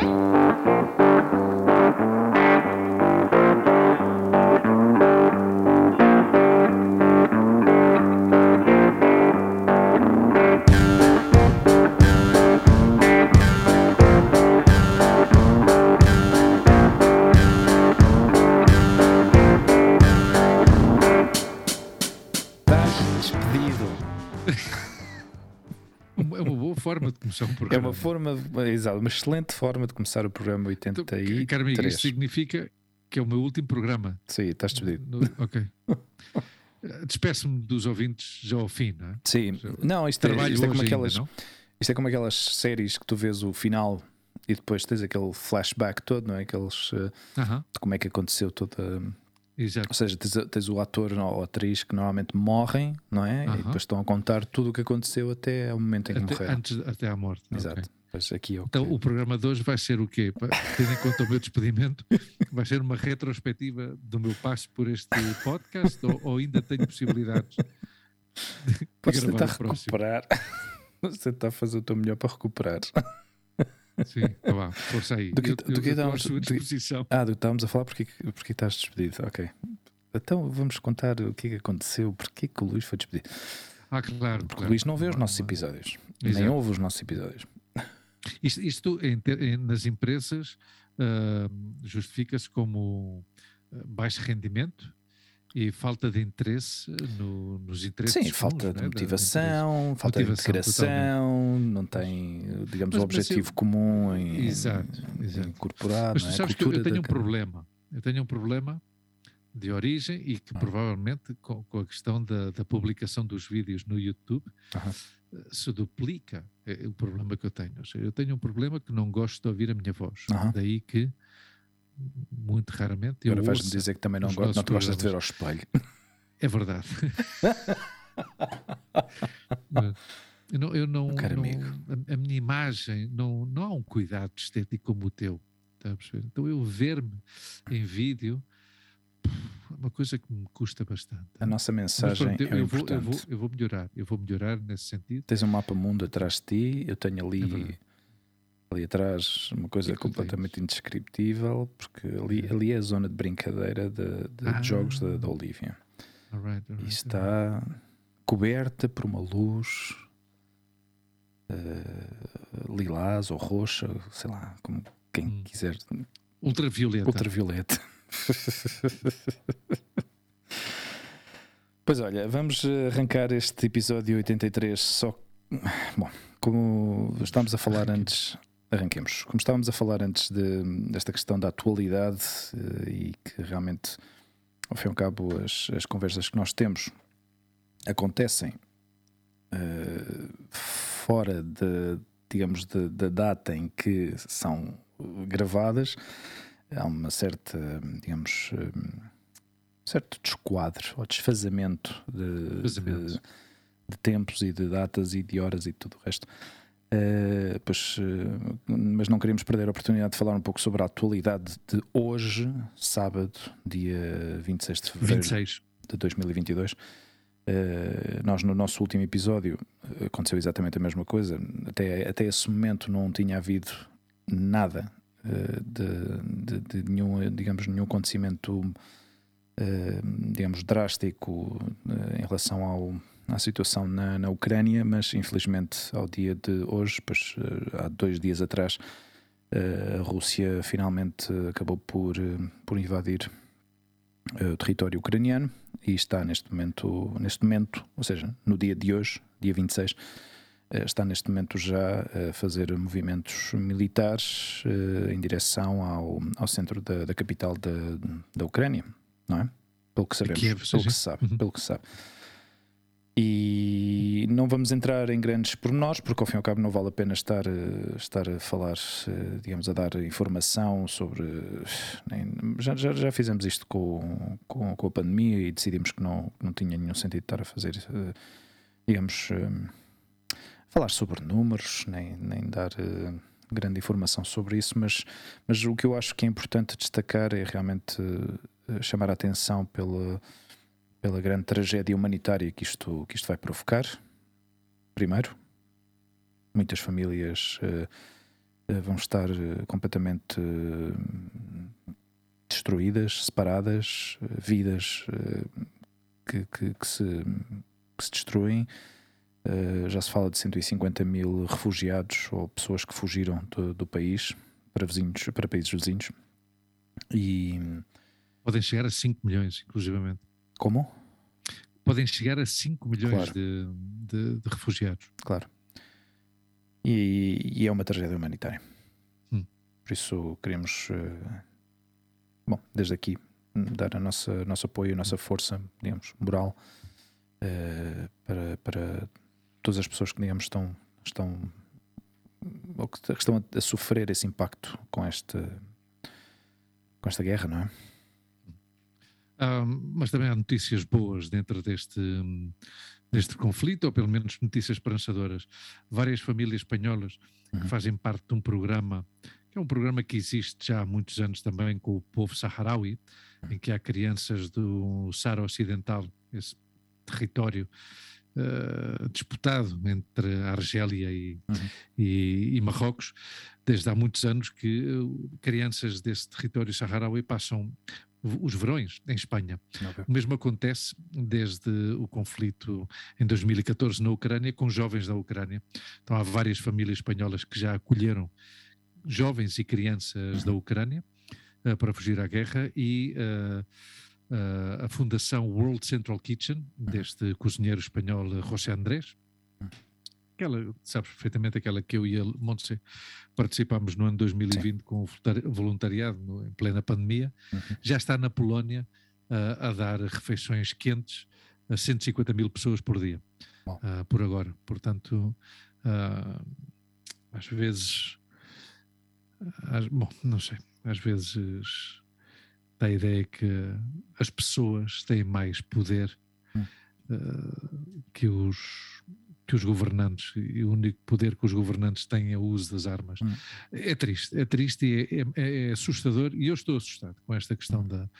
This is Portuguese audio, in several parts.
Estás começar um É programa. uma forma, exato, uma excelente forma de começar o programa Então, 83. caro amigo, isso significa que é o meu último programa. Sim, estás despedido. No- ok. Despeço-me dos ouvintes já ao fim, não é? Sim, não, isto é, isto é como aquelas, ainda, isto é como aquelas séries que tu vês o final e depois tens aquele flashback todo, não é? Aqueles eh, Aham, de como é que aconteceu toda. Exato. Ou seja, tens, tens o ator ou atriz que normalmente morrem, não é? E Aham. depois estão a contar tudo o que aconteceu até ao momento em que Até, morreram. antes, até à morte. Exato. ok. Pois aqui é o Então, que- o programa de hoje vai ser o quê? Tendo em conta o meu despedimento, vai ser uma retrospectiva do meu passo por este podcast ou, ou ainda tenho possibilidades de, de Podes gravar tentar o próximo? recuperar. Você está a fazer o teu melhor para recuperar. Sim, tá bom, força aí. Do que- eu, do eu- que à sua do disposição. Ah, do que estávamos a falar, porque, porque estás despedido. Ok. Então vamos contar o que é que aconteceu, porque que o Luís foi despedido. Ah, claro. Porque claro. o Luís não vê os nossos episódios, nem Exato. ouve os nossos episódios. Isto, isto em em- nas empresas ah, justifica-se como ah, baixo rendimento e falta de interesse no- nos interesses. Sim, falta né, de motivação, falta de Motivação, integração, não tem, digamos, Mas- o mas objetivo comum em, Exato, em exato. incorporar. Mas não tu é? Sabes que eu, tenho um problema. Eu tenho um problema de origem e que Ah. provavelmente com, com a questão da, da publicação dos vídeos no YouTube eh, se duplica é o problema que eu tenho. Ou seja, eu tenho um problema que não gosto de ouvir a minha voz. Aham. Daí que muito raramente eu Agora vais-me dizer que também não, os go- não te gostas de ver ao espelho. É verdade. eu não, eu não, Caro não- amigo. a, a minha imagem não, não há um cuidado estético como o teu. Perceber? Então eu ver-me em vídeo é uma coisa que me custa bastante. A nossa Mas mensagem pronto, eu, é eu vou, eu, importante. vou, eu vou melhorar, eu vou melhorar nesse sentido. Tens um mapa mundo atrás de ti, eu tenho É ali, verdade. Ali atrás uma coisa que completamente indescritível, porque ali, ali é a zona de brincadeira de, de Ah. jogos da, da Olivia. All right, all E right, está coberta por uma luz eh, lilás ou roxa, sei lá, como quem Hum. quiser, Ultravioleta. ultravioleta. pois olha, vamos arrancar este episódio 83 só. Bom, como estávamos a falar antes, arranquemos. Como estávamos a falar antes de- desta questão da atualidade eh, e que realmente, ao fim e ao cabo, as, as conversas que nós temos acontecem eh, fora de, digamos, da data em que são gravadas, há uma certa, digamos, eh, certo desquadro ou desfazamento de, de- de tempos e de datas e de horas e tudo o resto. Eh, pois, eh, mas não queríamos perder a oportunidade de falar um pouco sobre a atualidade de hoje, sábado, dia 26 de fevereiro 26. de 2022. Eh, nós, no nosso último episódio, aconteceu exatamente a mesma coisa. Até, até esse momento não tinha havido nada de, de- de nenhum, digamos, nenhum acontecimento, digamos, drástico em relação ao, à situação na, na Ucrânia, mas infelizmente ao dia de hoje, pois, eh, há dois dias atrás, eh, a Rússia finalmente acabou por, eh, por invadir o território ucraniano e está neste momento, neste momento, ou seja, no dia de hoje, dia 26, eh, está neste momento já a fazer movimentos militares em direção ao, ao centro da, da capital da, da Ucrânia, não é? Pelo que sabemos, Kiev, pelo que sabe, Uhum. pelo que se sabe. E não vamos entrar em grandes pormenores, porque ao fim e ao cabo não vale a pena estar, eh, estar a falar, eh, digamos, a dar informação sobre. eh, nem- já, já, já fizemos isto com, com, com a pandemia e decidimos que não, não tinha nenhum sentido estar a fazer, digamos, falar sobre números, nem, nem dar grande informação sobre isso, mas, mas o que eu acho que é importante destacar é realmente chamar a atenção pela pela grande tragédia humanitária que isto, que isto vai provocar. Primeiro, muitas famílias eh, vão estar completamente destruídas, separadas, vidas que, que, que, se, que se destruem. já se fala de 150 mil refugiados ou pessoas que fugiram do, do país para, vizinhos, para países vizinhos. E... Podem chegar a 5 milhões, inclusivamente. Como? Podem chegar a 5 milhões claro. de, de, de, refugiados. Claro. E, e, é uma tragédia humanitária. Hum. Por isso queremos, uh, bom, desde aqui, dar a nossa nosso apoio, a nossa força, digamos, moral uh, para, para todas as pessoas que, digamos, estão, estão ou que estão a, a sofrer esse impacto com esta com esta guerra, não é? Mas também há notícias boas dentro deste, deste conflito, ou pelo menos notícias esperançadoras. Várias famílias espanholas uhum. que fazem parte de um programa, que é um programa que existe já há muitos anos também com o povo saharaui, uhum. em que há crianças do Sahara Ocidental, esse território uh, disputado entre a Argélia e, uhum. e, e, Marrocos, desde há muitos anos que uh, crianças desse território saharaui passam os verões em Espanha. Okay. O mesmo acontece desde o conflito em 2014 na Ucrânia com jovens da Ucrânia. Então há várias famílias espanholas que já acolheram jovens e crianças uhum. da Ucrânia uh, para fugir à guerra e uh, uh, a fundação World Central Kitchen uhum. deste cozinheiro espanhol José Andrés aquela, sabes perfeitamente aquela que eu e a Montse participámos no ano 2020 Sim. com o voluntariado no, em plena pandemia, uhum. já está na Polónia uh, a dar refeições quentes a 150 mil pessoas por dia, uh, por agora. Portanto, uh, às vezes, às, bom, não sei, às vezes dá a ideia que as pessoas têm mais poder hum. que os que os governantes, e o único poder que os governantes têm é o uso das armas. Hum. É triste, é triste e é, é, é, assustador, e eu estou assustado com esta questão da,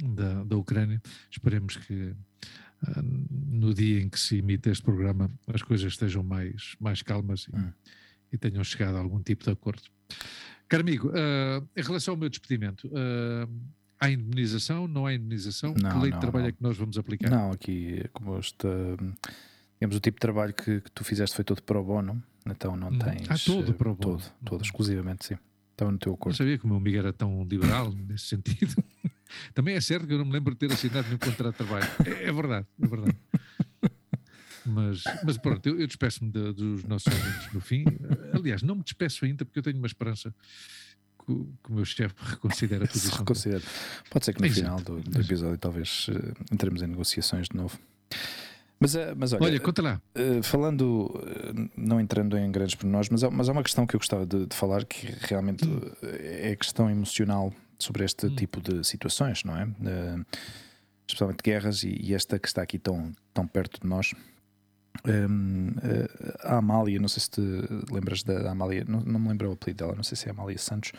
da, da Ucrânia. Esperemos que uh, no dia em que se imita este programa as coisas estejam mais, mais calmas e, hum. e tenham chegado a algum tipo de acordo. Caro amigo, uh, em relação ao meu despedimento, uh, há indemnização? Não há indemnização? Não, que lei não, de trabalho não. é que nós vamos aplicar? Não, aqui, como esta digamos, o tipo de trabalho que, que tu fizeste foi todo pro bono, então não hum. tens. Ah, todo pro bono. Todo, todo, exclusivamente, sim. Estava no teu acordo. Eu sabia que o meu amigo era tão liberal nesse sentido. Também é certo que eu não me lembro de ter assinado nenhum contrato de trabalho. É, é verdade, é verdade. Mas, mas pronto, eu, eu despeço-me de, dos nossos ouvintes no fim. Aliás, não me despeço ainda porque eu tenho uma esperança que, que o meu chefe reconsidere a posição. reconsidere. Pode ser que no Exato. final do, do episódio talvez uh, entremos em negociações de novo. Mas, eh, mas olha, olha, conta lá. Uh, falando, uh, não entrando em grandes pormenores, mas, mas há uma questão que eu gostava de, de falar que realmente hum. é a questão emocional sobre este hum. tipo de situações, não é? Uh, especialmente guerras e, e, esta que está aqui tão, tão perto de nós. Um, a Amália, não sei se te lembras da Amália, não, não me lembro o apelido dela, não sei se é Amália Santos,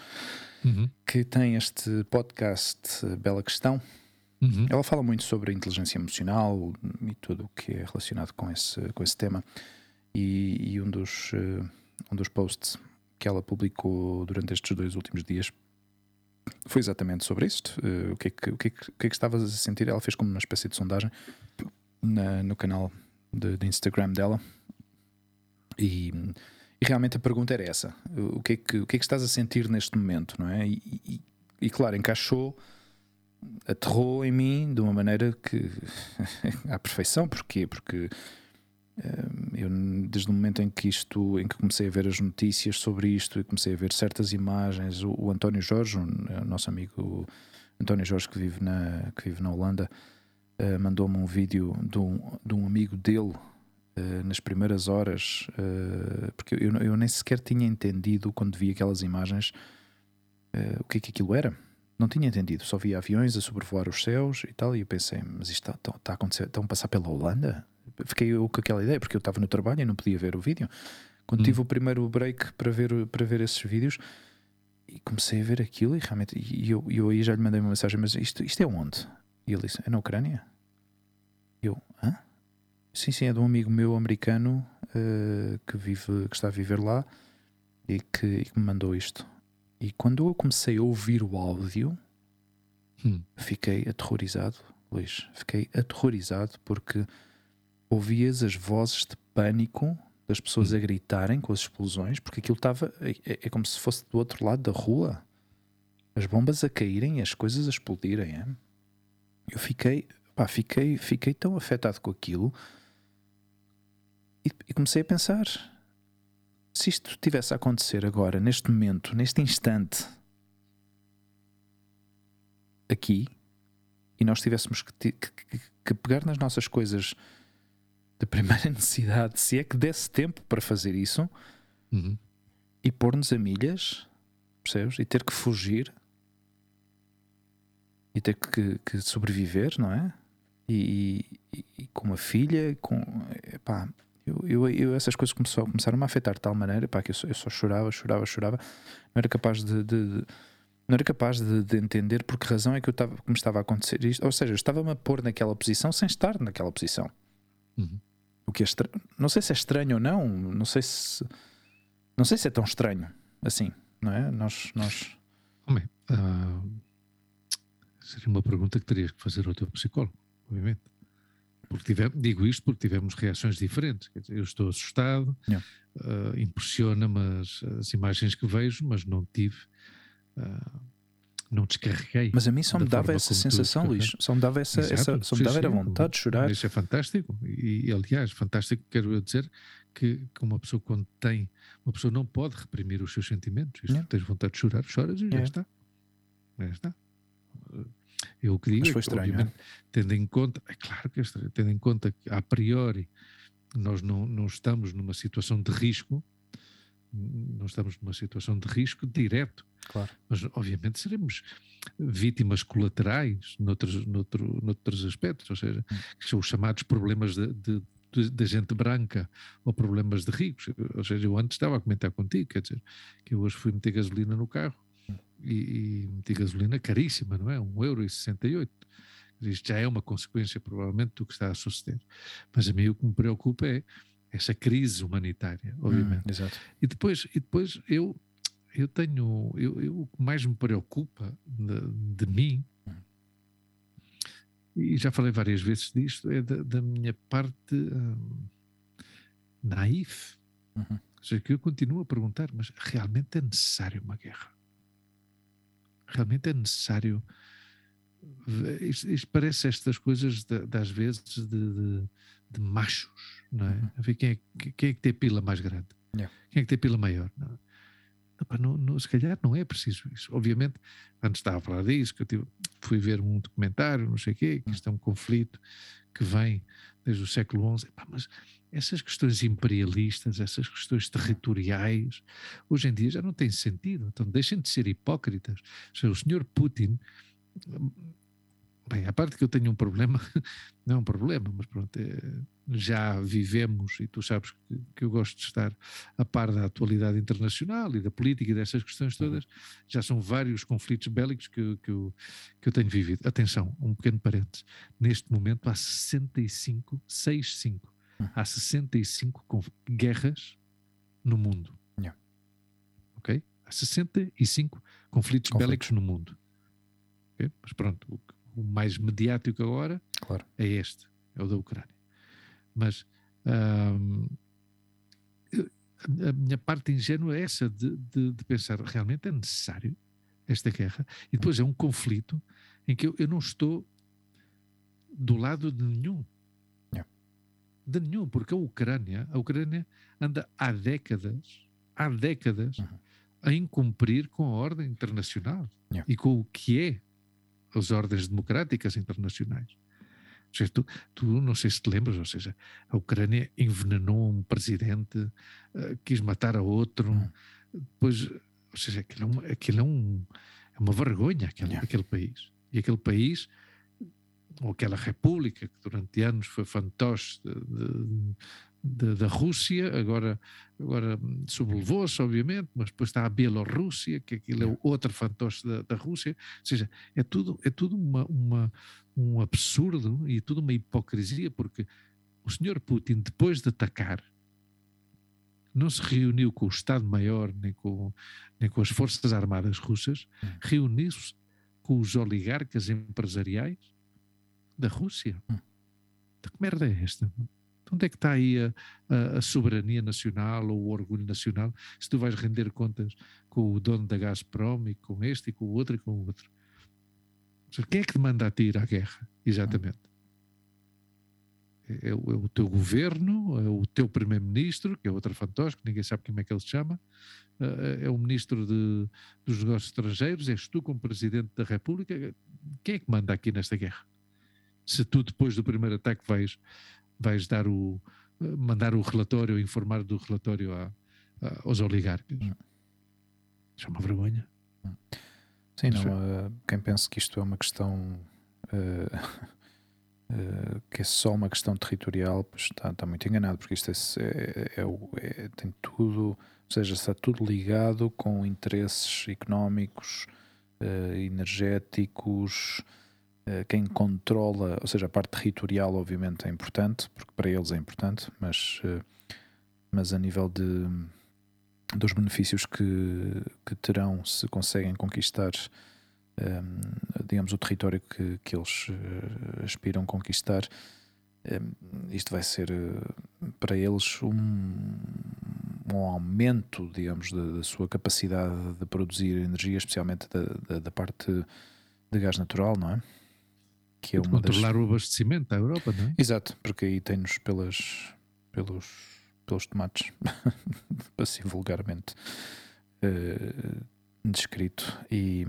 uhum. que tem este podcast Bela Questão Uhum. Ela fala muito sobre a inteligência emocional e tudo o que é relacionado com esse, com esse tema. E, e um, dos, uh, um dos posts que ela publicou durante estes dois últimos dias foi exatamente sobre isto. Uh, o, que é que, o, que é que, o que é que estavas a sentir? Ela fez como uma espécie de sondagem na, no canal de, de Instagram dela. E, e, realmente a pergunta era essa: o que, é que, o que é que estás a sentir neste momento? Não é? E, e, e claro, encaixou aterrou em mim de uma maneira que à perfeição. Porquê? Porque uh, eu, desde o momento em que isto, em que comecei a ver as notícias sobre isto e comecei a ver certas imagens, o, o António Jorge, o, o, nosso amigo António Jorge que vive na, que vive na Holanda, uh, mandou-me um vídeo de um, de um amigo dele uh, nas primeiras horas, porque eu, eu nem sequer tinha entendido quando vi aquelas imagens o que é que aquilo era não tinha entendido, só via aviões a sobrevoar os céus e tal, e eu pensei, mas isto está, está, está a acontecer, estão a passar pela Holanda? Fiquei eu com aquela ideia, porque eu estava no trabalho e não podia ver o vídeo. Quando hum. tive o primeiro break para ver, para ver esses vídeos, e comecei a ver aquilo, e realmente, e eu, eu aí já lhe mandei uma mensagem, mas isto, isto é onde? E ele disse, é na Ucrânia? E eu, hã? Sim, sim, é de um amigo meu americano uh, que, vive, que está a viver lá e que, e que me mandou isto. E quando eu comecei a ouvir o áudio, Hum. fiquei aterrorizado, Luís. Fiquei aterrorizado porque ouvias as vozes de pânico das pessoas a gritarem com as explosões, porque aquilo estava. É, é- é como se fosse do outro lado da rua. As bombas a caírem e as coisas a explodirem. é? Eu fiquei, pá, fiquei, fiquei tão afetado com aquilo e, e comecei a pensar: se isto tivesse a acontecer agora, neste momento, neste instante, aqui, e nós tivéssemos que, que- que pegar nas nossas coisas de primeira necessidade, se é que desse tempo para fazer isso, Uhum. e pôr-nos a milhas, percebes? E ter que fugir e ter que, que sobreviver, não é? E, e- e com uma filha, com. Epá, eu, eu, eu essas coisas começou, começaram a me afetar de tal maneira pá, que eu só, eu só chorava, chorava, chorava. Não era capaz de. de- de- não era capaz de, de entender por que razão é que eu estava, me estava a acontecer isto. Ou seja, eu estava-me a pôr naquela posição sem estar naquela posição. Uhum. O que é estra... Não sei se é estranho ou não, não sei se. Não sei se é tão estranho assim, não é? Nós. nós... Homem, ah, seria uma pergunta que terias que fazer ao teu psicólogo, obviamente. Porque tive- digo isto porque tivemos reações diferentes. Eu estou assustado, Yeah. ah, impressiona-me as, as imagens que vejo, mas não tive, ah, não descarreguei. Mas a mim só me dava essa sensação, Luís. Só me dava essa. Exato, essa só me sim, dava era sim. vontade de chorar. Isso é fantástico. E, aliás, fantástico, quero eu dizer, que, que uma pessoa quando tem, uma pessoa não pode reprimir os seus sentimentos. Isto. Tens vontade de chorar, choras e já está. Já está. Eu o que digo Mas é foi que, estranho, tendo em conta, é claro que é estranho, tendo em conta que a priori nós não, não estamos numa situação de risco, não estamos numa situação de risco direto, Claro. mas obviamente seremos vítimas colaterais noutros, noutro, noutros aspectos, ou seja, que são os chamados problemas da gente branca ou problemas de ricos. Ou seja, eu antes estava a comentar contigo, quer dizer, que eu hoje fui meter gasolina no carro e, e meti gasolina caríssima, não é? 1,68€. Isto já é uma consequência, provavelmente, do que está a suceder. Mas a mim o que me preocupa é essa crise humanitária, obviamente. Hum. E depois, e depois eu, eu tenho. Eu, eu- o que mais me preocupa de, de mim, e já falei várias vezes disto, é da, da minha parte hum, naif. Uhum. Ou seja, que eu continuo a perguntar, mas realmente é necessário uma guerra? Realmente é necessário. Isto, isto parece estas coisas de- das vezes de, de- de machos, não é? Uhum. A ver quem é, que- quem é que tem a pila mais grande? Yeah. Quem é que tem a pila maior? Não, pá, não- não- se calhar não é preciso isso. Obviamente, antes estava a falar disso, que eu tive- fui ver um documentário, não sei o quê, que isto é um conflito que vem desde o século XI, Epá, mas essas questões imperialistas, essas questões territoriais, hoje em dia já não têm sentido. Então deixem de ser hipócritas. O senhor Putin, bem, a parte que eu tenho um problema, não é um problema, mas pronto, é- já vivemos, e tu sabes que, que eu gosto de estar a par da atualidade internacional e da política e dessas questões todas, já são vários conflitos bélicos que, eu- que, eu, que eu tenho vivido. Atenção, um pequeno parênteses. Neste momento há 65, 65, há 65 conf- guerras no mundo. Yeah. Ok? Há 65 conflitos, Conflitos. bélicos no mundo. Ok? Mas pronto, o, o mais mediático agora Claro. é este, é o da Ucrânia. Mas a minha parte ingênua é essa de, de- de pensar realmente é necessário esta guerra e depois é um conflito em que eu, eu não estou do lado de nenhum. De nenhum, porque a Ucrânia, a Ucrânia anda há décadas, há décadas, Uhum. a incumprir com a ordem internacional Yeah. e com o que é as ordens democráticas internacionais. Ou seja, tu, tu não sei se te lembras, ou seja, a Ucrânia envenenou um presidente, eh, quis matar a outro, Hum. depois, ou seja, aquilo é, uma, aquilo é, um, é uma vergonha aquele, Yeah. aquele país. E aquele país, ou aquela república que durante anos foi fantoche da Rússia, agora, agora sublevou-se, obviamente, mas depois está a Bielorrússia, que aquilo é outro fantoche da, da Rússia. Ou seja, é tudo, é tudo uma, uma, um absurdo e tudo uma hipocrisia, porque o senhor Putin, depois de atacar, não se reuniu com o Estado-Maior nem com, nem com as Forças Armadas russas, hum. reuniu-se com os oligarcas empresariais da Rússia. Hum. Então, que merda é esta? Então, onde é que está aí a, a, a, soberania nacional ou o orgulho nacional se tu vais render contas com o dono da Gazprom e com este e com o outro e com o outro? Seja, quem é que te manda a ti ir à guerra? Exatamente. É, é, o, é o teu governo, é o teu primeiro-ministro, que é outro fantoche, ninguém sabe como é que ele se chama, é, é o ministro de, dos negócios estrangeiros, és tu como presidente da República. Quem é que manda aqui nesta guerra? Se tu depois do primeiro ataque vais, vais dar o, mandar o relatório, informar do relatório a, a, aos oligarcas. Isso é uma vergonha. Sim, não, uh, quem pensa que isto é uma questão uh, uh, que é só uma questão territorial, pois está, está muito enganado, porque isto é, é, é, é, tem tudo, ou seja, está tudo ligado com interesses económicos, energéticos, quem controla, ou seja, a parte territorial obviamente é importante, porque para eles é importante, mas, mas a nível de dos benefícios que, que terão se conseguem conquistar um, digamos o território que, que eles aspiram conquistar isto vai ser para eles um, um aumento digamos da, da, sua capacidade de produzir energia especialmente da, da, da parte de gás natural não é que é uma controlar das... o abastecimento da Europa não é exato porque aí tem-nos pelas pelos pelos tomates, assim vulgarmente uh, descrito. E,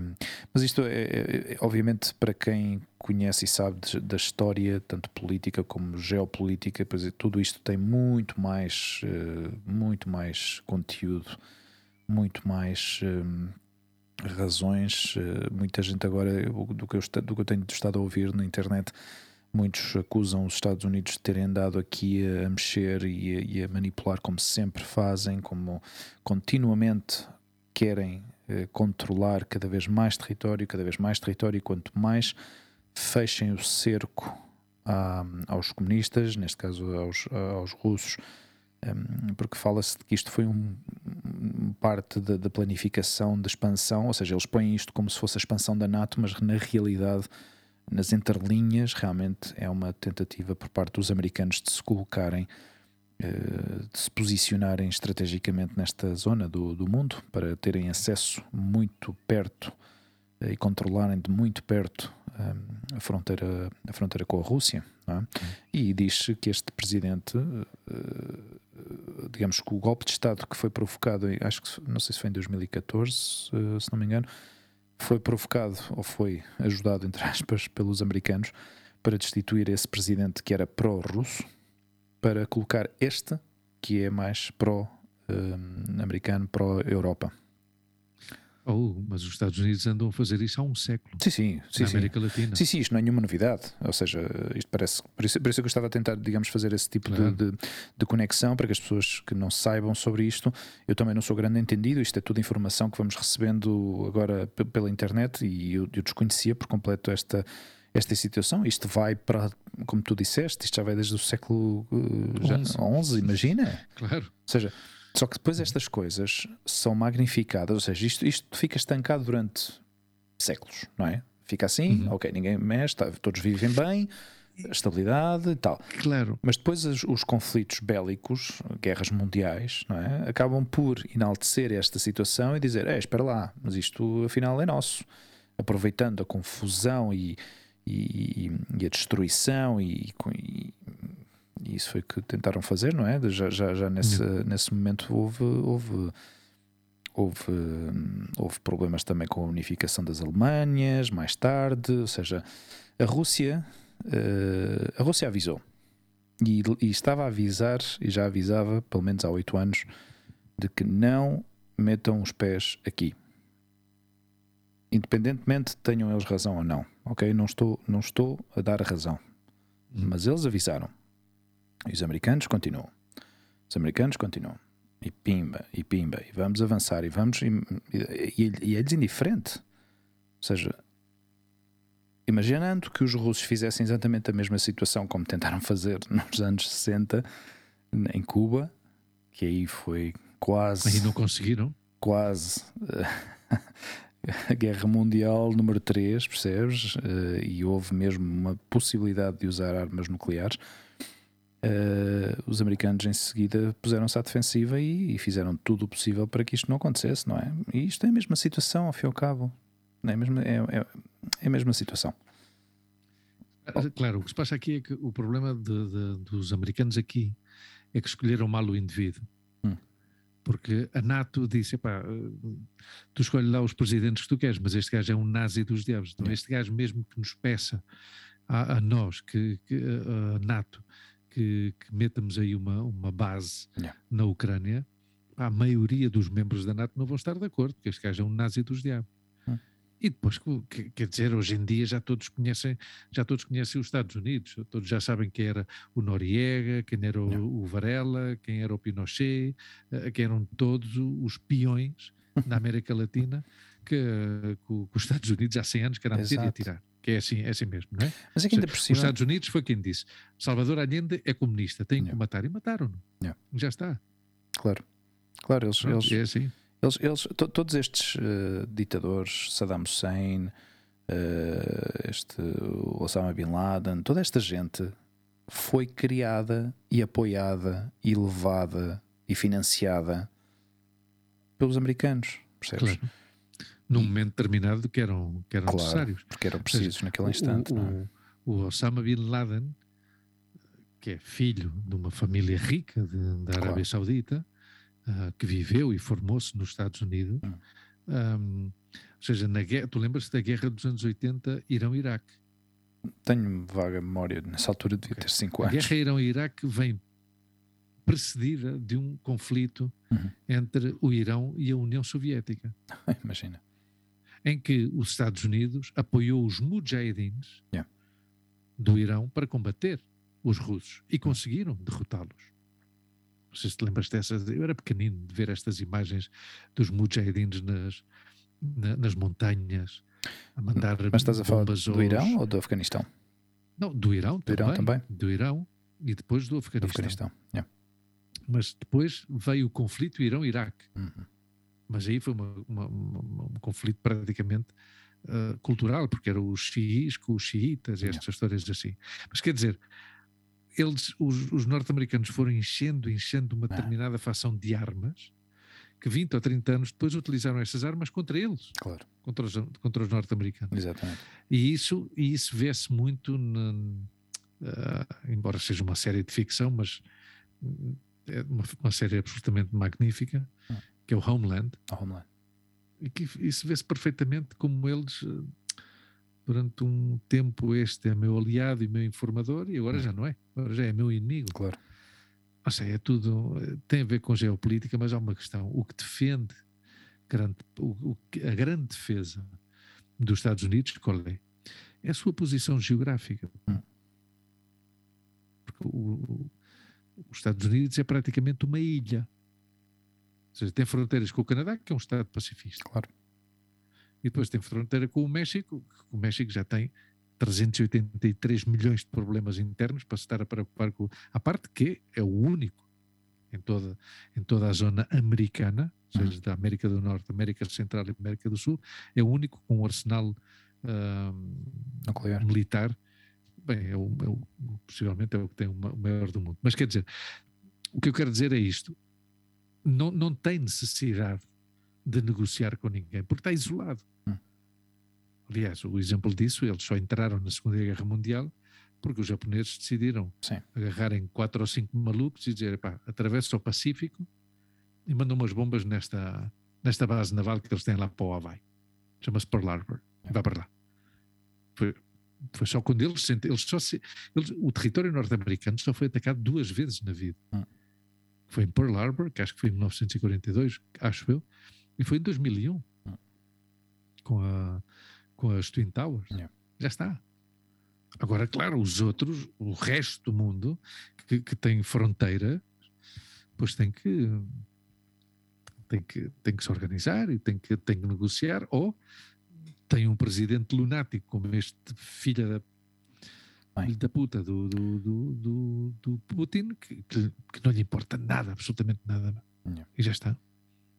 mas isto é, é, é, obviamente, para quem conhece e sabe de, da história, tanto política como geopolítica, pois é, tudo isto tem muito mais, uh, muito mais conteúdo, muito mais. Um, razões, uh, muita gente agora do que, eu, do que eu tenho estado a ouvir na internet Muitos acusam os Estados Unidos de terem andado aqui a mexer e a, e a manipular como sempre fazem, como continuamente querem eh, controlar cada vez mais território, cada vez mais território, e quanto mais fechem o cerco a, aos comunistas, neste caso aos, aos russos, um, porque fala-se de que isto foi um, um parte da, planificação da expansão, ou seja, eles põem isto como se fosse a expansão da NATO, mas na realidade nas entrelinhas, realmente é uma tentativa por parte dos americanos de se colocarem, eh, de se posicionarem estrategicamente nesta zona do, do mundo para terem acesso muito perto eh, e controlarem de muito perto eh, a fronteira, a fronteira com a Rússia. É? E diz que este presidente, digamos que o golpe de Estado que foi provocado, acho que não sei se foi em 2014, se não me engano, foi provocado ou foi ajudado, entre aspas, pelos americanos para destituir esse presidente que era pró-russo para colocar este que é mais pró-americano, pró-Europa. Oh, mas os Estados Unidos andam a fazer isso há um século. Sim, sim. sim na América sim. Latina. Sim, sim, isto não é nenhuma novidade. Ou seja, isto parece. Por isso, por isso é que eu estava a tentar, digamos, fazer esse tipo claro. de, de, de, conexão para que as pessoas que não saibam sobre isto. Eu também não sou grande entendido, isto é tudo informação que vamos recebendo agora pela internet e eu, eu desconhecia por completo esta esta situação. Isto vai para, como tu disseste, isto já vai desde o século uh, já, 11, imagina. Claro. Ou seja, só que depois estas coisas são magnificadas, ou seja, isto, isto fica estancado durante séculos, não é? Fica assim, uhum. ok, ninguém mexe, tá, todos vivem bem, estabilidade e tal. Claro. Mas depois os, os, conflitos bélicos, guerras mundiais, não é? Acabam por enaltecer esta situação e dizer: é, espera lá, mas isto afinal é nosso. Aproveitando a confusão e, e, e a destruição e, e, e isso foi que tentaram fazer, não é? Já, já, já nesse, nesse momento houve, houve, houve, houve problemas também com a unificação das Alemanhas, mais tarde, ou seja, a Rússia, uh, a Rússia avisou e, e, estava a avisar, e já avisava, pelo menos há oito anos, de que não metam os pés aqui. Independentemente tenham eles razão ou não, ok? Não estou, não estou a dar a razão, hum. mas eles avisaram. E os americanos continuam. Os americanos continuam. E pimba, e pimba, e vamos avançar, e vamos. E, e, e eles indiferente. Ou seja, imaginando que os russos fizessem exatamente a mesma situação como tentaram fazer nos anos 60 em Cuba, que aí foi quase. Aí não conseguiram? Quase. a Guerra Mundial número 3, percebes? Uh, e houve mesmo uma possibilidade de usar armas nucleares. Uh, os americanos em seguida puseram-se à defensiva e, e, fizeram tudo o possível para que isto não acontecesse, não é? E isto é a mesma situação, ao fim e ao cabo. É a mesma, é, é, é a mesma situação. Claro, o que se passa aqui é que o problema de, de, dos americanos aqui é que escolheram mal o indivíduo. Hum. Porque a NATO disse: pá, tu escolhes lá os presidentes que tu queres, mas este gajo é um nazi dos diabos. Então, este gajo, mesmo que nos peça a, a nós, que, que, a NATO, que, que metamos aí uma, uma base yeah. na Ucrânia, a maioria dos membros da NATO não vão estar de acordo, porque este gajo é um nazi dos diabos. E depois, quer dizer, hoje em dia já todos conhecem, já todos conhecem os Estados Unidos, todos já sabem quem era o Noriega, quem era o, o Varela, quem era o Pinochet, eh, quem eram todos os peões da América Latina que, que, os Estados Unidos há 100 anos querem meter e atirar. Que é assim, é assim mesmo, não é? Mas é que ainda por cima... Os Estados Unidos foi quem disse: Salvador Allende é comunista, tem que matar e mataram-no. Já está. Claro. Claro, eles, eles, é assim. Eles, eles to, todos estes uh, ditadores, Saddam Hussein, uh, este Osama Bin Laden, toda esta gente foi criada e apoiada e levada e financiada pelos americanos, percebes? Claro. Num momento determinado que eram, que eram claro, necessários. Porque eram precisos seja, naquele instante. O, é? o, Osama Bin Laden, que é filho de uma família rica de, da Arábia claro. Saudita, uh, que viveu e formou-se nos Estados Unidos. Um, ou seja, na guerra, tu lembras-te da guerra dos anos 80, Irão-Iraque? Tenho vaga memória, nessa altura devia okay. ter 5 anos. A guerra Irão-Iraque vem precedida de um conflito uhum. entre o Irão e a União Soviética. Imagina. Em que os Estados Unidos apoiou os mujahidins yeah. do Irão para combater os russos e conseguiram derrotá-los. Não sei se te lembras dessas. Eu era pequenino de ver estas imagens dos mujahidins nas, na, nas montanhas a mandar Mas estás a falar do Irão ou do Afeganistão? Não, do Irão, do também, Irão também. Do Irão e depois do Afeganistão. Do Afeganistão. Yeah. Mas depois veio o conflito Irão-Iraque. Uhum. Mas aí foi uma, uma, uma, um conflito praticamente uh, cultural, porque eram os xiís com os xiitas e estas yeah. histórias assim. Mas quer dizer, eles, os, os norte-americanos foram enchendo, enchendo uma ah. determinada facção de armas que 20 ou 30 anos depois utilizaram essas armas contra eles, claro. contra os, contra os norte-americanos. Exatamente. E isso, e isso vê-se muito, na, uh, embora seja uma série de ficção, mas é uma, uma série absolutamente magnífica, hum. Que é o Homeland. O Homeland. E que isso vê-se perfeitamente como eles uh, durante um tempo este é meu aliado e meu informador e agora hum. já não é, agora já é meu inimigo. Claro. Ou seja, é tudo, tem a ver com geopolítica, mas há uma questão, o que defende grande, o, a grande defesa dos Estados Unidos, qual é? É a sua posição geográfica. Hum. Porque o, os Estados Unidos é praticamente uma ilha. Ou seja, tem fronteiras com o Canadá, que é um Estado pacifista. Claro. E depois tem fronteira com o México, que o México já tem 383 milhões de problemas internos para se estar a preocupar com. A parte que é o único em toda, em toda a zona americana, ou seja, uhum. da América do Norte, América Central e América do Sul, é o único com um arsenal uh, militar. Bem, é o, é o, possivelmente é o que tem o maior do mundo. Mas quer dizer, o que eu quero dizer é isto: não, não tem necessidade de negociar com ninguém, porque está isolado. Hum. Aliás, o exemplo disso, eles só entraram na Segunda Guerra Mundial porque os japoneses decidiram Sim. agarrarem quatro ou cinco malucos e dizer, pá, atravessa o Pacífico e mandam umas bombas nesta, nesta base naval que eles têm lá para o Havaí. Chama-se Pearl Harbor. É. Vai para lá. Foi, foi só quando eles, eles só se, eles, o território norte-americano só foi atacado duas vezes na vida. Hum. Foi em Pearl Harbor, que acho que foi em 1942, acho eu, e foi em 2001 hum. com, a, com as Twin Towers. Yeah. Já está. Agora, claro, os outros, o resto do mundo que, que tem fronteira, pois tem que, tem que tem que se organizar e tem que, tem que negociar, ou tem um presidente lunático como este filho da filho da puta do, do, do, do, Putin, que, que, não lhe importa nada, absolutamente nada. E já está.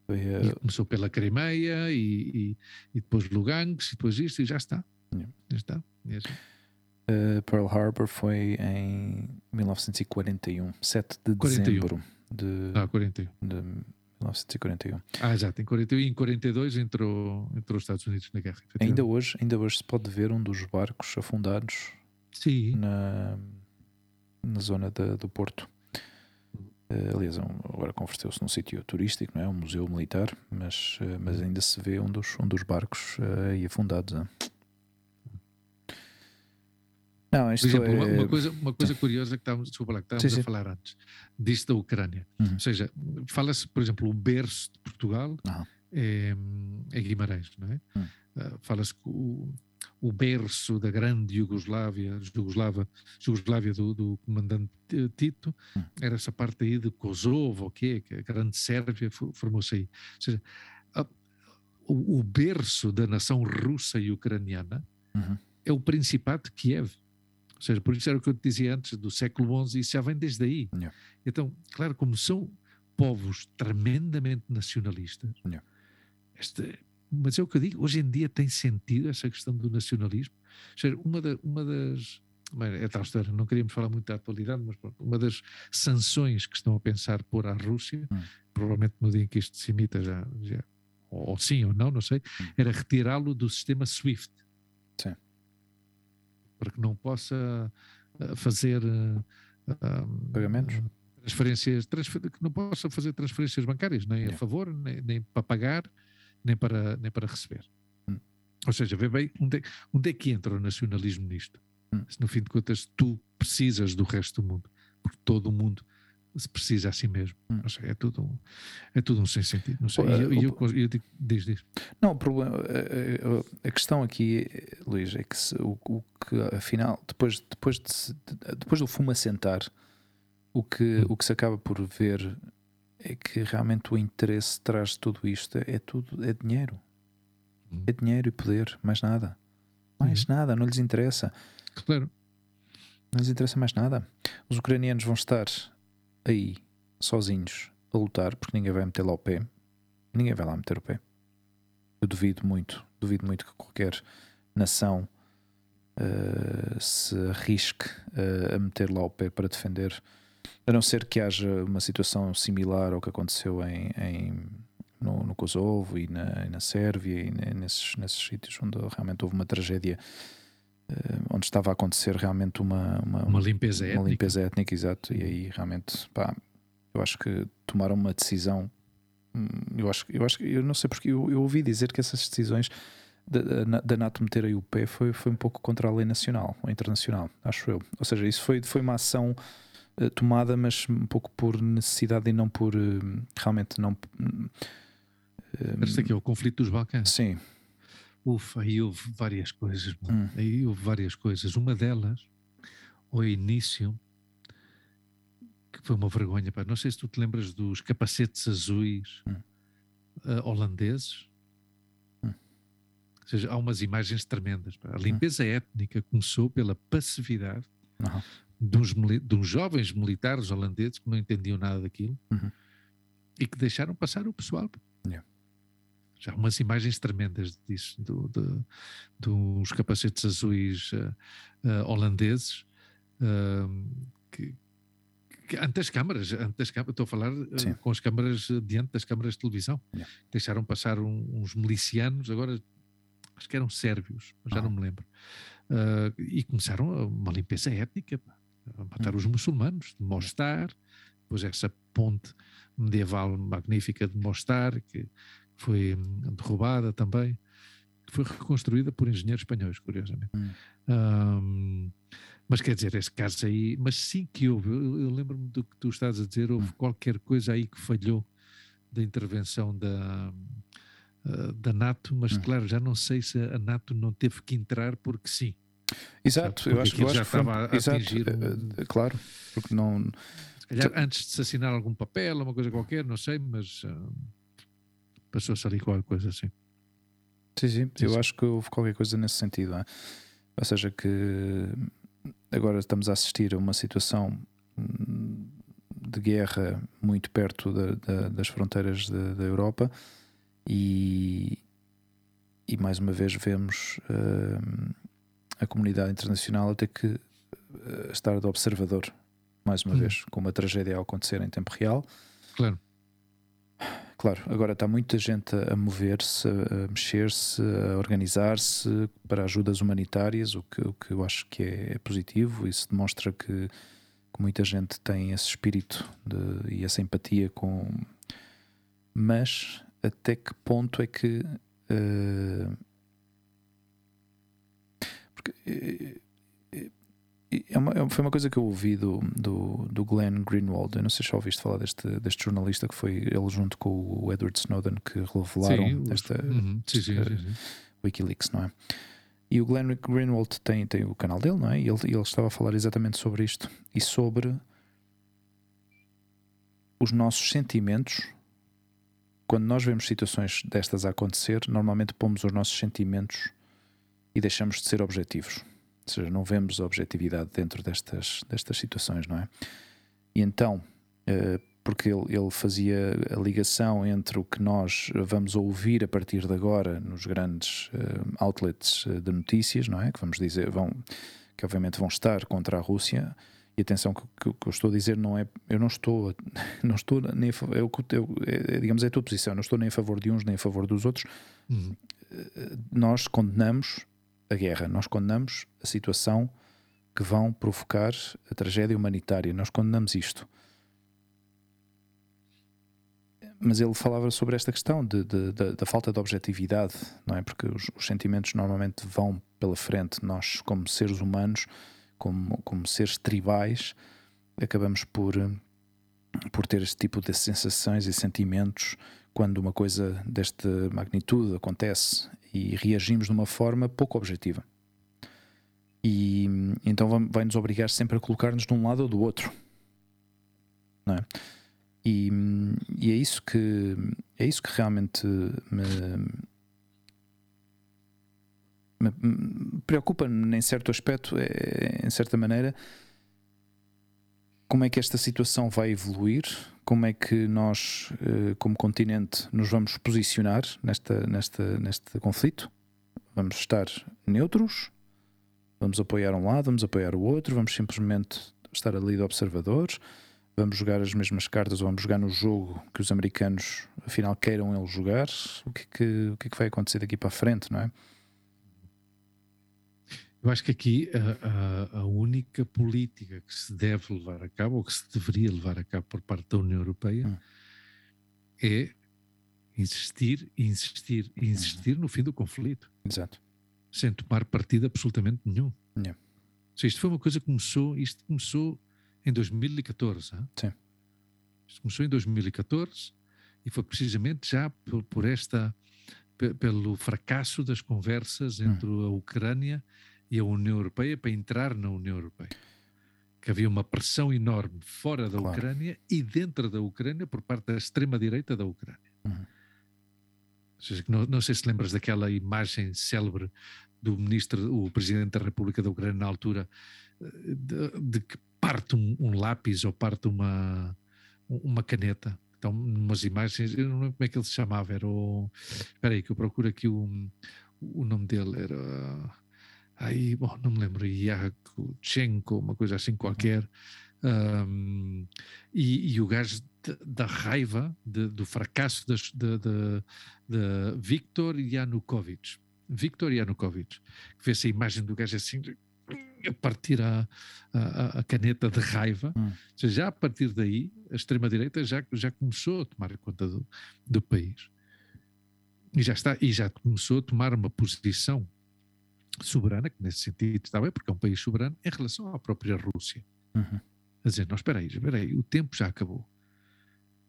E começou pela Crimeia e, e, e, depois Lugansk e depois isto e já está. Yeah. Já está. E assim. uh, Pearl Harbor foi em 1941, 7 de 41. dezembro de, ah, 41. de 1941. Ah, já, em 41 e em 42 entrou, entrou os Estados Unidos na guerra. Ainda hoje, ainda hoje se pode ver um dos barcos afundados Sim. Na, na zona da, do Porto. Uh, aliás, é agora converteu-se num sítio turístico, não é? Um museu militar, mas, uh, mas ainda se vê um dos, um dos barcos uh, aí afundados. Não, não isto exemplo, é... uma, uma, coisa, uma coisa curiosa que estávamos, desculpa lá, que estávamos sim, a falar antes, disto da Ucrânia. Uhum. Ou seja, fala-se, por exemplo, o berço de Portugal uhum. é, é, Guimarães, não é? Uhum. fala-se que o o berço da grande Iugoslávia, Jugoslava, Jugoslávia do, do comandante Tito, hum. era essa parte aí de Kosovo, okay, que a grande Sérvia formou-se aí. Ou seja, a, o, o, berço da nação russa e ucraniana uhum. é o Principado de Kiev. Ou seja, por isso era o que eu te dizia antes, do século XI, isso já vem desde aí. Yeah. Então, claro, como são povos tremendamente nacionalistas, yeah. este mas é o que eu digo, hoje em dia tem sentido essa questão do nacionalismo. Seja, uma, da, uma das. É tal história, não queríamos falar muito da atualidade, mas pronto, uma das sanções que estão a pensar pôr à Rússia, hum. provavelmente no dia em que isto se imita já, já ou, ou sim ou não, não sei, hum. era retirá-lo do sistema SWIFT. Sim. Para que não possa uh, fazer uh, pagamentos. Uh, transferências, transfer, que não possa fazer transferências bancárias, nem yeah. a favor, nem, nem para pagar nem para, nem para receber. Hum. Ou seja, vê bem onde é, onde é que entra o nacionalismo nisto. Hum. Se no fim de contas tu precisas do resto do mundo, porque todo o mundo se precisa a si mesmo. Hum. Seja, é, tudo um, é tudo um sem sentido. Não sei. E eu, eu, eu, eu, digo, diz, diz. Não, o problema, a, a, questão aqui, Luís, é que se, o, o, que afinal, depois, depois, de, depois do fumo assentar, o que, hum. o que se acaba por ver é que realmente o interesse traz de tudo isto é tudo, é dinheiro. Uhum. É dinheiro e poder, mais nada. Mais uhum. nada, não lhes interessa. Claro. Não lhes interessa mais nada. Os ucranianos vão estar aí, sozinhos, a lutar, porque ninguém vai meter lá o pé. Ninguém vai lá meter o pé. Eu duvido muito, duvido muito que qualquer nação uh, se arrisque uh, a meter lá o pé para defender a não ser que haja uma situação similar ao que aconteceu em, em no, no, Kosovo e na, e na Sérvia e nesses, nesses sítios onde realmente houve uma tragédia uh, onde estava a acontecer realmente uma, uma, uma limpeza uma étnica. limpeza étnica, exato, e aí realmente pá, eu acho que tomaram uma decisão hum, eu acho, eu acho eu não sei porque eu, eu ouvi dizer que essas decisões da, da NATO meter aí o pé foi, foi um pouco contra a lei nacional ou internacional, acho eu. Ou seja, isso foi, foi uma ação eh, tomada, mas um pouco por necessidade e não por uh, realmente não. Uh, aqui é o conflito dos Balcãs. Sim. Ufa, aí houve várias coisas. Hum. Aí houve várias coisas. Uma delas, ao início, que foi uma vergonha. Pá. Não sei se tu te lembras dos capacetes azuis hum. uh, holandeses. Hum. Ou seja, há umas imagens tremendas. Pá. A hum. limpeza étnica começou pela passividade uhum de uns, de uns jovens militares holandeses que não entendiam nada daquilo uhum. e que deixaram passar o pessoal. Yeah. Já umas imagens tremendas disso, do, do, dos capacetes azuis uh, uh, holandeses uh, que, ante as câmaras, ante as câmaras, estou a falar eh, com as câmaras diante das câmaras de televisão, yeah. deixaram passar um, uns milicianos, agora acho que eram sérvios, já ah. não me lembro, e começaram uma limpeza étnica. Pá matar os muçulmanos, de Mostar, depois essa ponte medieval magnífica de Mostar, que foi hum, derrubada também, que foi reconstruída por engenheiros espanhóis, curiosamente. Hum. Um, mas quer dizer, esse caso aí, mas sim que houve, eu, eu lembro-me do que tu estás a dizer, houve hum. qualquer coisa aí que falhou da intervenção da, uh, da NATO, mas hum. claro, já não sei se a NATO não teve que entrar porque sim. Exato, eu acho, eu acho que foi, a exato, atingir. Uh, claro, porque não. Se calhar antes de se assinar algum papel, uma coisa qualquer, não sei, mas uh, passou-se ali qualquer coisa assim. Sim, sim, sim eu acho que houve qualquer coisa nesse sentido. Ou seja, que agora estamos a assistir a uma situação hum, de guerra muito perto da, da, das fronteiras da Europa e, e mais uma vez vemos uh, a comunidade internacional a ter que uh, estar de observador, mais uma hum. vez, com uma tragédia a acontecer em tempo real. Claro. Claro, agora está muita gente a mover-se, a mexer-se, a organizar-se para ajudas humanitárias, o que, o que eu acho que é, é positivo. Isso demonstra que, que, muita gente tem esse espírito de, e essa empatia com. Mas até que ponto é que. Uh, porque uh, é uma, é foi uma coisa que eu ouvi do, do, do Glenn Greenwald. Eu não sei se já ouviste falar deste, deste jornalista que foi ele junto com o Edward Snowden que revelaram sim, esta, uhum, sim, sim, Wikileaks, não é? E o Glenn Greenwald tem, tem o canal dele, não é? E ele, ele estava a falar exatamente sobre isto e sobre os nossos sentimentos. Quando nós vemos situações destas a acontecer, normalmente pomos os nossos sentimentos e deixamos de ser objetivos ou seja, não vemos objetividade dentro destas, destas situações, não é? E então, uh, porque ele, ele, fazia a ligação entre o que nós vamos ouvir a partir de agora nos grandes uh, outlets eh, de notícias, não é? Que vamos dizer, vão, que obviamente vão estar contra a Rússia. E atenção, que, que, que eu estou a dizer não é, eu não estou, não estou nem, eu, eu, é, digamos, é a tua posição, não estou nem a favor de uns nem a favor dos outros. Uhum. Nós condenamos a guerra, nós condenamos a situação que vão provocar a tragédia humanitária, nós condenamos isto. Mas ele falava sobre esta questão de, de, de, da falta de objetividade, não é? Porque os, os, sentimentos normalmente vão pela frente. Nós, como seres humanos, como, como seres tribais, acabamos por, por ter este tipo de sensações e sentimentos quando uma coisa desta magnitude acontece e reagimos de uma forma pouco objetiva. E então vai nos obrigar sempre a colocar-nos de um lado ou do outro. Não é? E, e, é isso que é isso que realmente me, me preocupa em certo aspecto, é, em certa maneira, como é que esta situação vai evoluir, como é que nós, eh, como continente, nos vamos posicionar nesta, nesta, neste conflito. Vamos estar neutros, vamos apoiar um lado, vamos apoiar o outro, vamos simplesmente estar ali de observadores, vamos jogar as mesmas cartas ou vamos jogar no jogo que os americanos afinal queiram eles jogar. O que, é que, o que, é que vai acontecer daqui para a frente, não é? Eu acho que aqui a, a, a, única política que se deve levar a cabo, ou que se deveria levar a cabo por parte da União Europeia, hum. é insistir, insistir, insistir no fim do conflito. Exato. Sem tomar partido absolutamente nenhum. Yeah. Seja, isto foi uma coisa que começou, isto começou em 2014. Hein? Sim. Isto começou em 2014 e foi precisamente já por, por esta pelo fracasso das conversas hum. entre hum. a Ucrânia e a União Europeia para entrar na União Europeia. Que havia uma pressão enorme fora da claro. Ucrânia e dentro da Ucrânia por parte da extrema-direita da Ucrânia. Uhum. Seja, não, não, sei se lembras daquela imagem célebre do ministro, o presidente da República da Ucrânia na altura, eh, de, de que parte um, um, lápis ou parte uma, uma caneta. Então, umas imagens, eu não lembro como é que ele se chamava, era o. Espera aí, que eu procuro aqui o, o nome dele, era aí, bom, não me lembro, Yakutchenko, uma coisa assim qualquer, um, e, e, o gajo da raiva de, do fracasso de, de, de, Viktor Yanukovych. Viktor Yanukovych, que vê-se a imagem do gajo assim, a partir a, a, a caneta de raiva. Hum. Seja, já a partir daí, a extrema-direita já, já começou a tomar conta do, do país. E já está, e já começou a tomar uma posição soberana, que nesse sentido está bem, porque é um país soberano, em relação à própria Rússia. Uhum. A dizer, não, espera aí, espera aí, o tempo já acabou.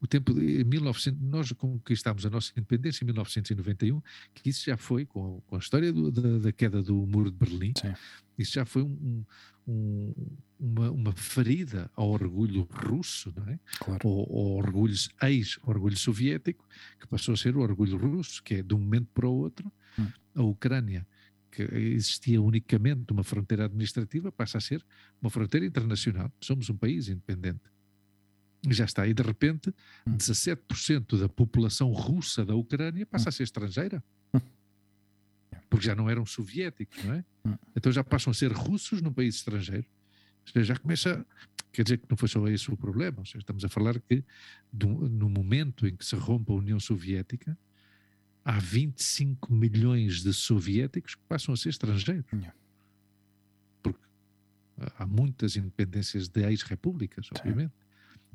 O tempo de 1900, nós conquistámos a nossa independência em 1991, que isso já foi, com, com a história do, da, da, queda do muro de Berlim, Sim. isso já foi um, um, uma, uma ferida ao orgulho russo, não é? Claro. Ou, ao orgulho ex-orgulho soviético, que passou a ser o orgulho russo, que é de um momento para o outro, hum. a Ucrânia que existia unicamente uma fronteira administrativa, passa a ser uma fronteira internacional. Somos um país independente. E já está. E de repente, 17% hum. da população russa da Ucrânia passa a ser estrangeira. Hum. Porque já não eram soviéticos, não é? Hum. Então já passam a ser russos num país estrangeiro. Já começa. Quer dizer que não foi só esse o problema. Seja, estamos a falar que do, no momento em que se rompe a União Soviética, há 25 milhões de soviéticos que passam a ser estrangeiros. Porque há muitas independências de ex-repúblicas, obviamente.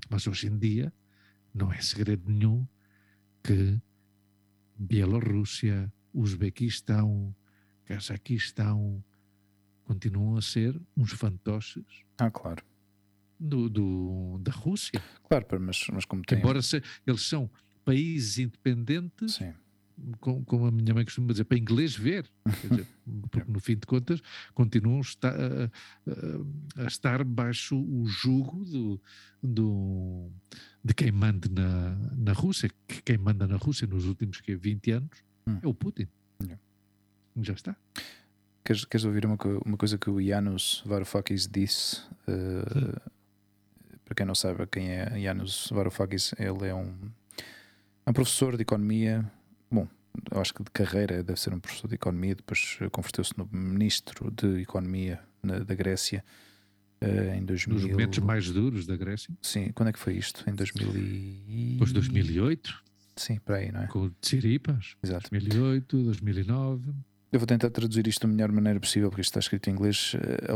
Mas hoje em dia não é segredo nenhum que Bielorrússia, Uzbequistão, Cazaquistão continuam a ser uns fantoches. Ah, claro. Do, do, da Rússia. Claro, mas, mas como tem... Embora se, eles são países independentes, Sim como, a minha mãe costuma dizer, para inglês ver. Dizer, porque no fim de contas continuam a, a, a estar baixo o jugo do, do, de quem manda na, na Rússia. Que quem manda na Rússia nos últimos que, 20 anos hum. é o Putin. Já está. Queres, queres ouvir uma, uma coisa que o Janusz Varoufakis disse? Uh, para quem não sabe quem é Janusz Varoufakis, ele é um, é um professor de economia bom, eu acho que de carreira deve ser um professor de economia, depois converteu-se no ministro de economia na, da Grécia uh, em 2000. Nos momentos mais duros da Grécia? Sim, quando é que foi isto? Em 2000 e... Depois 2008? Sim, para aí, não é? Com o Tsiripas, Exato. 2008, 2009. Eu vou tentar traduzir isto da melhor maneira possível, porque isto está escrito em inglês. Eh,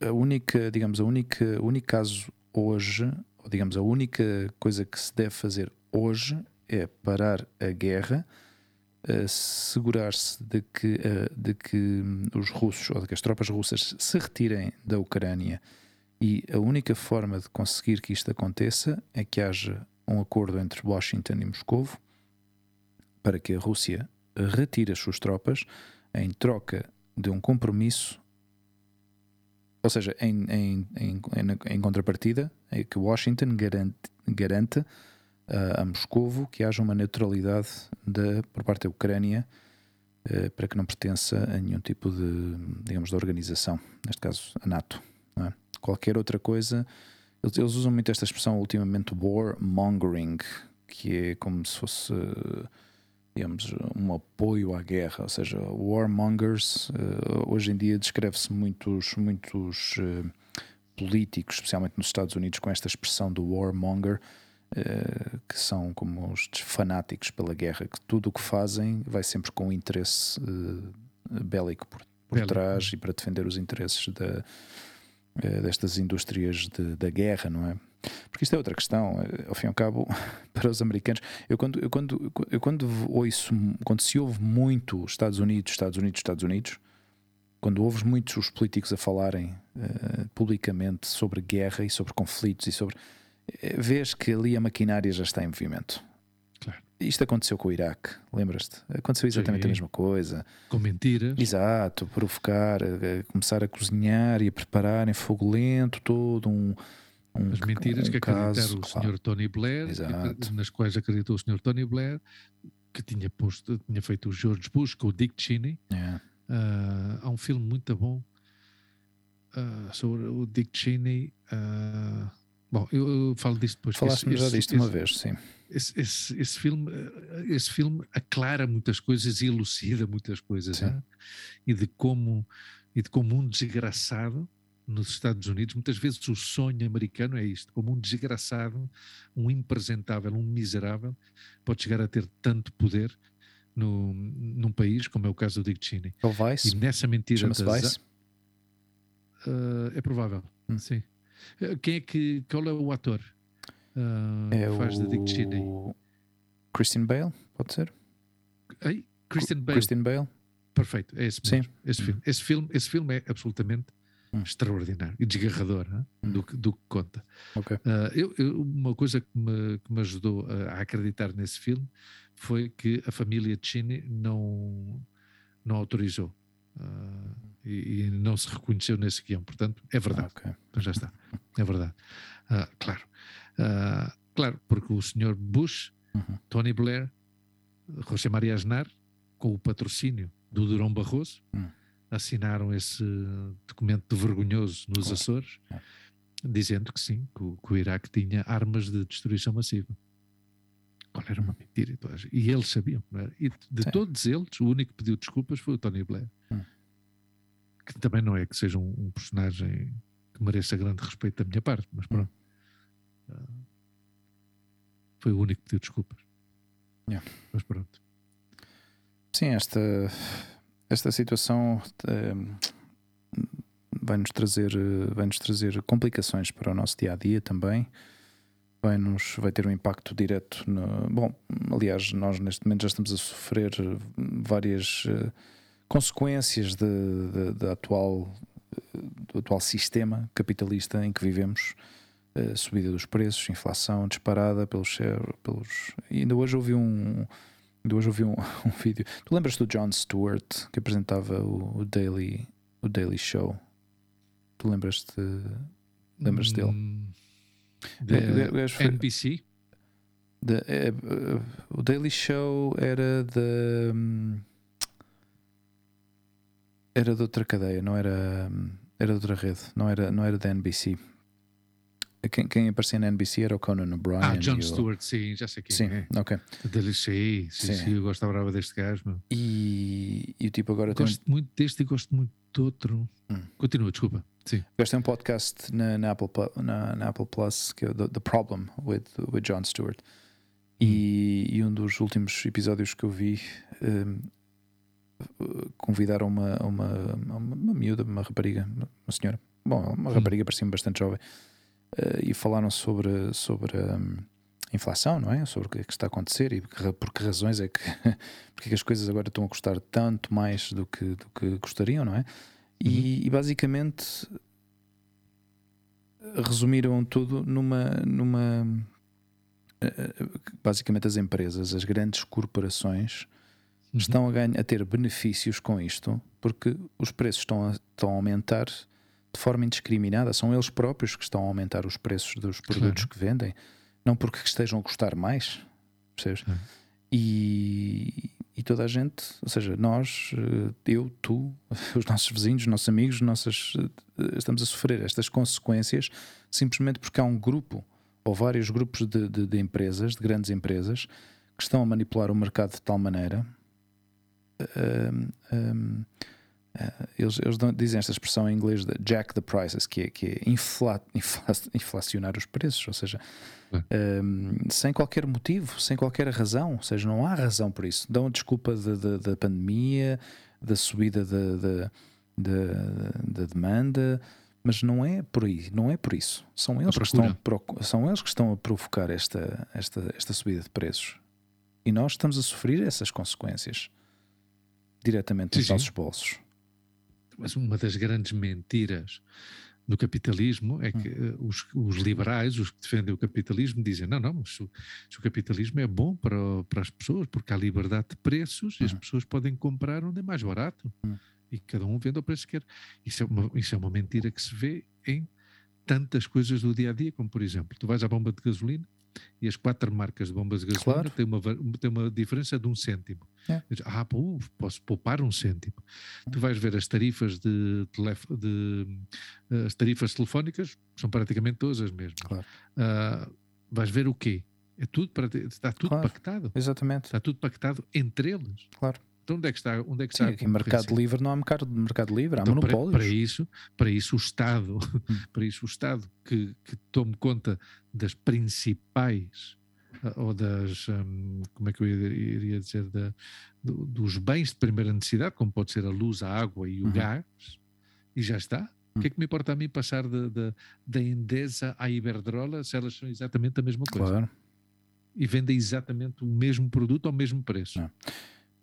a, a, a única, digamos, a única, o único caso hoje, ou digamos, a única coisa que se deve fazer hoje é parar a guerra, assegurar-se de que, de que os russos ou de que as tropas russas se retirem da Ucrânia. E a única forma de conseguir que isto aconteça é que haja um acordo entre Washington e Moscou para que a Rússia retire as suas tropas em troca de um compromisso, ou seja, em, em, em, em contrapartida, é que Washington garante, garante a, a Moscovo que haja uma neutralidade de, por parte da Ucrânia uh, para que não pertença a nenhum tipo de, digamos, de organização, neste caso a NATO. É? Qualquer outra coisa, eles, eles, usam muito esta expressão ultimamente warmongering, que é como se fosse digamos, um apoio à guerra, ou seja, warmongers, uh, hoje em dia descreve-se muitos, muitos uh, políticos, especialmente nos Estados Unidos, com esta expressão do warmonger, Uh, que são como os fanáticos pela guerra, que tudo o que fazem vai sempre com interesse uh, bélico por, por trás e para defender os interesses da, uh, destas indústrias de, da guerra, não é? Porque isto é outra questão, ao fim e ao cabo, para os americanos. Eu quando, eu quando, eu quando ouço, quando se ouve muito Estados Unidos, Estados Unidos, Estados Unidos, quando ouves muitos os políticos a falarem publicamente sobre guerra e sobre conflitos e sobre eh, vês que ali a maquinária já está em movimento. Claro. Isto aconteceu com o Iraque, lembras-te? Aconteceu exatamente Sim. a mesma coisa. Com mentiras. Exato, provocar, a, a começar a cozinhar e a preparar em fogo lento todo um. um As mentiras um que acreditaram o claro. Sr. Tony Blair, Exato. nas quais acreditou o Sr. Tony Blair, que tinha, posto, tinha feito o George Bush com o Dick Cheney. Yeah. Uh, há um filme muito bom uh, sobre o Dick Cheney. Uh, Bom, eu, eu falo disto depois. Falaste-me já disto uma vez, sim. Esse, esse, esse, filme, esse filme aclara muitas coisas e elucida muitas coisas. Né? E, de como, e de como um desgraçado nos Estados Unidos, muitas vezes o sonho americano é isto, como um desgraçado, um impresentável, um miserável, pode chegar a ter tanto poder no, num país, como é o caso do Dick Cheney. É o Vice? E nessa mentira... Chama-se Vice? Uh, é provável, hum. sim. Eh, quem é que. Qual é o ator? Uh, é faz o... de Dick Cheney? Christian Bale, pode ser? Ei? Christian Bale. Christian Bale. Perfeito, é esse. Sim. Esse, filme. Esse, filme, esse filme é absolutamente hum. extraordinário e desgarrador hum. do, do que conta. Okay. Uh, eu, eu, uma coisa que me, que me ajudou a, a, acreditar nesse filme foi que a família Cheney não, não autorizou. Uh, e, e, não se reconheceu nesse guião. Portanto, é verdade. Ah, okay. Então já está. É verdade. Uh, claro. Uh, claro, porque o senhor Bush, uhum. Tony Blair, José Maria Aznar, com o patrocínio do Durão Barroso, Hum. assinaram esse documento vergonhoso nos Claro. Açores, É. dizendo que sim, que o, que o Iraque tinha armas de destruição massiva. Qual era uma mentira. e gente- E eles sabiam. E de Sim. todos eles, o único que pediu desculpas foi o Tony Blair. Hum. Que também não é que seja um, um personagem que mereça grande respeito da minha parte, mas pronto. Ah, foi o único que pediu desculpas. Yeah. Mas pronto. Sim, esta, esta situação eh, vai-nos trazer, eh, vai-nos trazer complicações para o nosso dia a dia também. Vai, -nos, vai ter um impacto direto. No, bom, aliás, nós neste momento já estamos a sofrer várias eh, consequências de, de, de atual, eh, do atual sistema capitalista em que vivemos. Eh, subida dos preços, inflação disparada pelos, pelos. E ainda hoje ouvi um, Ainda hoje ouvi um, um vídeo. Tu lembras do Jon Stewart que apresentava o, o Daily, o Daily Show? Tu lembras-te? Lembras dele? Hum, o gajo foi- NBC? de- eh, o Daily Show era da. Hum, Era de outra cadeia, não era. hum, Era de outra rede, não era, não era da NBC. Quem, quem aparecia na NBC era o Conan O'Brien. Ah, John o- Stewart, sim, já sei quem Sim, é. ok. Dele, sim, sim, eu gosto brava deste gajo. Meu. E, e o tipo agora tem. Gosto muito deste e gosto muito do outro. Hum. Continua, desculpa. Sim. Este é um podcast na, na, Apple, na, na Apple Plus que é o The, The Problem with, with Jon Stewart. E, e um dos últimos episódios que eu vi um, convidaram uma, uma, uma, uma miúda, uma rapariga, uma senhora, bom, uma Hum. rapariga parecia-me bastante jovem, uh, e falaram sobre, sobre um, inflação, não é? Sobre o que é que está a acontecer e por que, por que razões é que, porque é que as coisas agora estão a custar tanto mais do que, do que gostariam, não é? E, e basicamente resumiram tudo numa, numa eh, eh, basicamente as empresas, as grandes corporações Uhum. estão a, ganhar, a ter benefícios com isto porque os preços estão a, estão a aumentar de forma indiscriminada. São eles próprios que estão a aumentar os preços dos produtos Claro. que vendem, não porque estejam a custar mais, percebes? Claro. E, e toda a gente, ou seja, nós, eh, eu, tu, os nossos vizinhos, os nossos amigos, nossas, eh, estamos a sofrer estas consequências simplesmente porque há um grupo ou vários grupos de, de- de empresas, de grandes empresas, que estão a manipular o mercado de tal maneira. Hum, eh, eles, eles dizem esta expressão em inglês de jack the prices, que é, que é infla- infla- inflacionar os preços, ou seja, hum, sem qualquer motivo, sem qualquer razão, ou seja, não há razão por isso. Dão a desculpa da- da- da pandemia, da subida da, da demanda, mas não é por aí, não é por isso. São eles, que estão, são eles que estão a provocar esta, esta, esta subida de preços. E nós estamos a sofrer essas consequências diretamente nos nossos bolsos. Mas uma das grandes mentiras do capitalismo é que Hum. eh, os, os liberais, os que defendem o capitalismo, dizem: não, não, mas o, se o capitalismo é bom para, para as pessoas, porque há liberdade de preços e as Uhum. pessoas podem comprar onde é mais barato Hum. e cada um vende ao preço que quer. Isso é, uma, isso é uma mentira que se vê em tantas coisas do dia a dia, como por exemplo, tu vais à bomba de gasolina e as quatro marcas de bombas de gasolina Claro. têm, uma, têm uma diferença de um cêntimo. É. Ah, pô, posso poupar um cêntimo. Tu vais ver as tarifas de, telef- de as tarifas telefónicas são praticamente todas as mesmas. Claro. Ah, vais ver o quê? É tudo está tudo Claro. pactado. Exatamente, Está tudo pactado entre eles. claro. Então onde é que está, onde é que Sim, está a aqui em mercado livre não há mercado, mercado livre, há Então, para, monopólios. para isso, para isso o Estado, Hum. para isso o Estado que, que tome conta das principais ah, ou das hum, como é que eu iria dizer da, do- dos bens de primeira necessidade, como pode ser a luz, a água e o Uhum. gás, e já está. O que Hum. é que me importa a mim passar da, Endesa à Iberdrola se elas são exatamente a mesma coisa Claro. e vendem exatamente o mesmo produto ao mesmo preço? Não.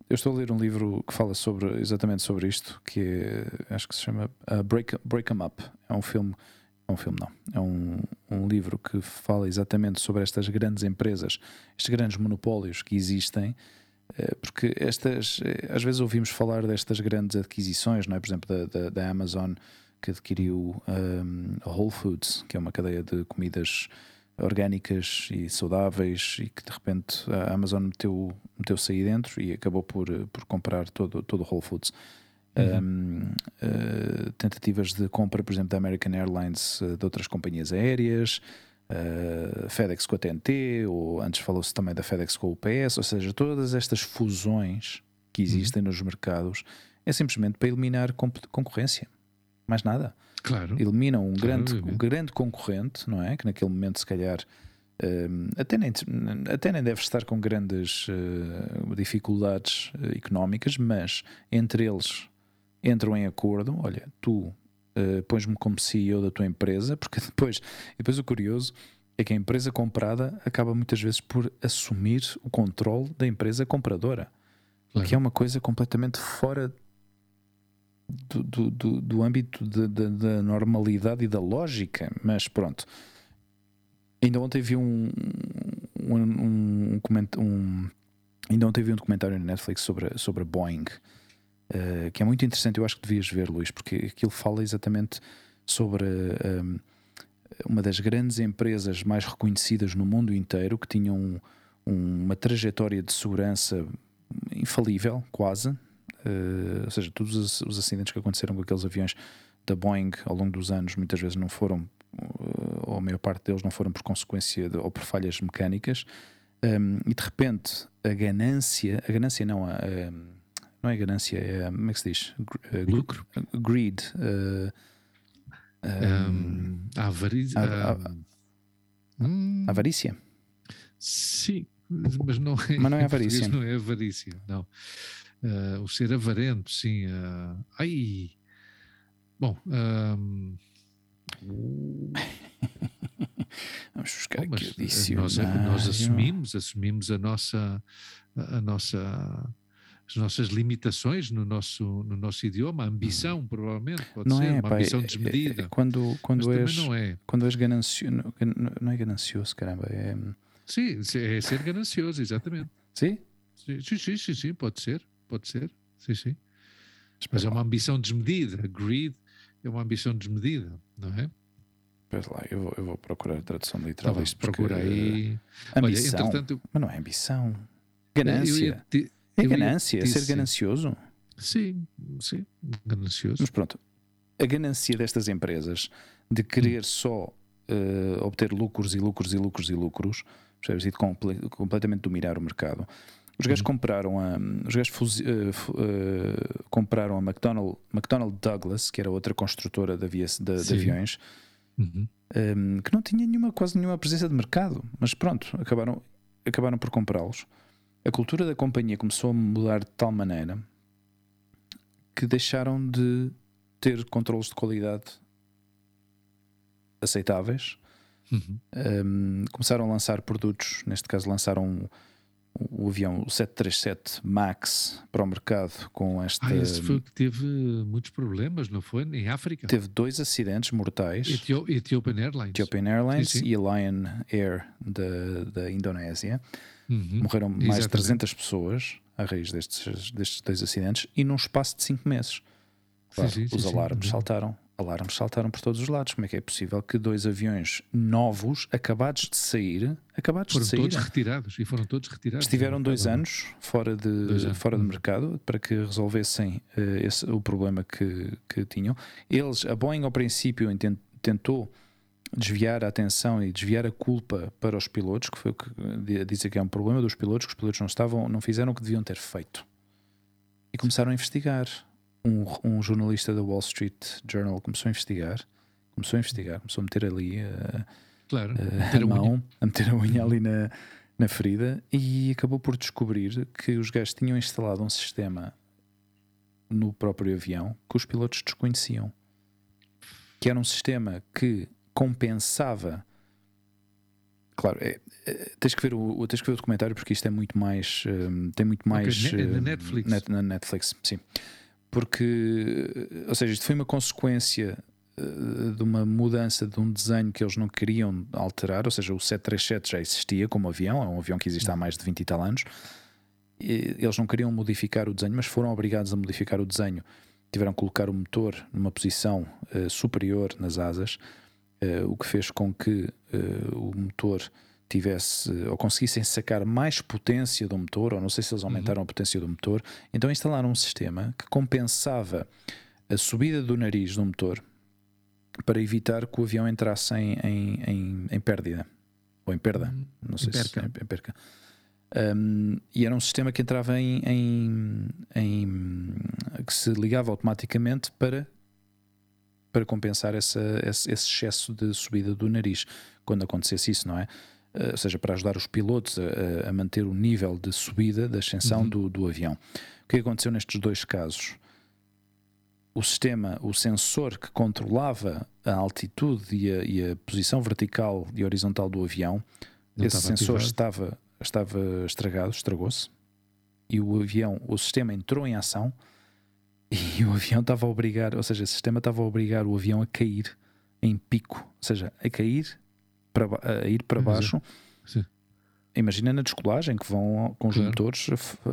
Eu estou a ler um livro que fala sobre, exatamente sobre isto, que é, acho que se chama uh, Break, Break 'em Up. É um filme, é um filme não, é um, um livro que fala exatamente sobre estas grandes empresas, estes grandes monopólios que existem, eh, porque estas, eh, às vezes ouvimos falar destas grandes adquisições, não é? Por exemplo, da, da, da Amazon que adquiriu um, a Whole Foods, que é uma cadeia de comidas orgânicas e saudáveis e que de repente a Amazon meteu, meteu-se aí dentro e acabou por, por comprar todo, todo o Whole Foods. Uhum. Um, uh, tentativas de compra, por exemplo, da American Airlines uh, de outras companhias aéreas, uh, FedEx com a TNT, ou antes falou-se também da FedEx com o UPS, ou seja, todas estas fusões que uhum. existem uhum. nos mercados é simplesmente para eliminar concorrência, mais nada. Claro. Eliminam um, claro, grande, um grande concorrente, não é? Que naquele momento, se calhar, um, até, nem, até nem deve estar com grandes uh, dificuldades uh, económicas, mas entre eles entram em acordo: olha, tu uh, pões-me como CEO da tua empresa, porque depois, depois o curioso é que a empresa comprada acaba muitas vezes por assumir o controle da empresa compradora, claro. que é uma coisa completamente fora do, do, do, âmbito da normalidade e da lógica, mas pronto. Ainda ontem vi um, um, um, um, ainda ontem vi um documentário na Netflix sobre, sobre a Boeing, uh, que é muito interessante. Eu acho que devias ver, Luís, porque aquilo fala exatamente sobre uh, uma das grandes empresas mais reconhecidas no mundo inteiro que tinham uma trajetória de segurança infalível, quase, ou seja, todos os, acidentes que aconteceram com aqueles aviões da Boeing ao longo dos anos muitas vezes não foram, uh, ou a maior parte deles não foram por consequência de, ou por falhas mecânicas. Um, ehm, e de repente a ganância, a ganância não, a, a não é ganância, é como é que se diz? Uh, Lucro? Greed. Um, ehm, a avarícia. A, hum. avarícia. Sim, mas não é, mas não é avarícia. Não é avarícia, não. Uh, o ser avarento, sim. Uh, ai! Bom. Um, Vamos buscar bom, aqui o nós, nós, assumimos, assumimos a nossa, a nossa, as nossas limitações no nosso, no nosso idioma, a ambição, hum. provavelmente, pode não ser, é, uma ambição é, desmedida. É, quando, quando és, não é. Quando és ganancioso, não é ganancioso, caramba, é... Sim, é ser ganancioso, exatamente. Sim? Sim, sim, sim, sim, pode ser pode ser, sim, sim. Mas é uma ambição desmedida. Greed é uma ambição desmedida, não é? Pois lá, eu vou, eu vou procurar a tradução literal. Tá isto procura aí. Ambição. Olha, entretanto, mas não é ambição. Ganância. Te, é ganância, é ser ganancioso. Sim, sim, ganancioso. Mas pronto, a ganância destas empresas de querer hum. só uh, obter lucros e lucros e lucros e lucros, percebes? E de comple completamente dominar o mercado os gajos uhum. compraram a, os gajos uh, uh, compraram a McDonnell, McDonnell Douglas, que era outra construtora de, avia, de, de aviões, uhum. um, ehm, que não tinha nenhuma, quase nenhuma presença de mercado, mas pronto, acabaram, acabaram por comprá-los. A cultura da companhia começou a mudar de tal maneira que deixaram de ter controles de qualidade aceitáveis. Uhum. Um, ehm, começaram a lançar produtos, neste caso lançaram o avião 737 MAX para o mercado com esta. Ah, esse foi que teve muitos problemas, não foi? Em África? Teve dois acidentes mortais: Etio Ethiopian Airlines, Ethiopian Airlines sim, sim. e a Lion Air da, da Indonésia. Uhum. Morreram mais Exatamente. de 300 pessoas à raiz destes, destes dois acidentes e num espaço de 5 meses. Claro, sim, os alarmes saltaram alarmes saltaram por todos os lados. Como é que é possível que dois aviões novos, acabados de sair, acabados foram de sair, todos retirados e foram todos retirados. Estiveram dois anos fora de anos. fora do mercado para que resolvessem uh, esse, o problema que, que tinham. Eles, a Boeing ao princípio tentou desviar a atenção e desviar a culpa para os pilotos, que foi o que dizem que é um problema dos pilotos, que os pilotos não estavam, não fizeram o que deviam ter feito. E começaram a investigar um, um, jornalista da Wall Street Journal começou a investigar, começou a investigar, começou a meter ali uh, claro, uh, a, a mão, a meter a unha ali na, na ferida e acabou por descobrir que os gajos tinham instalado um sistema no próprio avião que os pilotos desconheciam. Que era um sistema que compensava. Claro, é, é, tens, que ver o, tens que ver o documentário porque isto é muito mais. Um, tem muito mais. Okay, na, na Netflix. Net, na Netflix, sim porque, ou seja, isto foi uma consequência uh, de uma mudança de um desenho que eles não queriam alterar, ou seja, o 737 já existia como avião, é um avião que existe há mais de 20 e tal anos. E eles não queriam modificar o desenho, mas foram obrigados a modificar o desenho. Tiveram que colocar o motor numa posição uh, superior nas asas. uh, o que fez com que uh, o motor tivesse ou conseguissem sacar mais potência do motor, ou não sei se eles aumentaram uhum. a potência do motor, então instalaram um sistema que compensava a subida do nariz do motor para evitar que o avião entrasse em, em, em, em pérdida ou em perda, uhum. não sei se em perca. Um, e era um sistema que entrava em, em, em, que se ligava automaticamente para para compensar essa, esse, esse, excesso de subida do nariz quando acontecesse isso, não é? Uh, ou seja, para ajudar os pilotos a, a, manter o nível de subida, da ascensão uhum. do, do avião. O que aconteceu nestes dois casos? O sistema, o sensor que controlava a altitude e a, e a posição vertical e horizontal do avião, Não esse sensor estava estava estragado, estragou-se, e o avião, o sistema entrou em ação e o avião estava a obrigar, ou seja, o sistema estava a obrigar o avião a cair em pico, ou seja, a cair para, a ir para baixo. Sim. Imagina na descolagem que vão com os claro. motores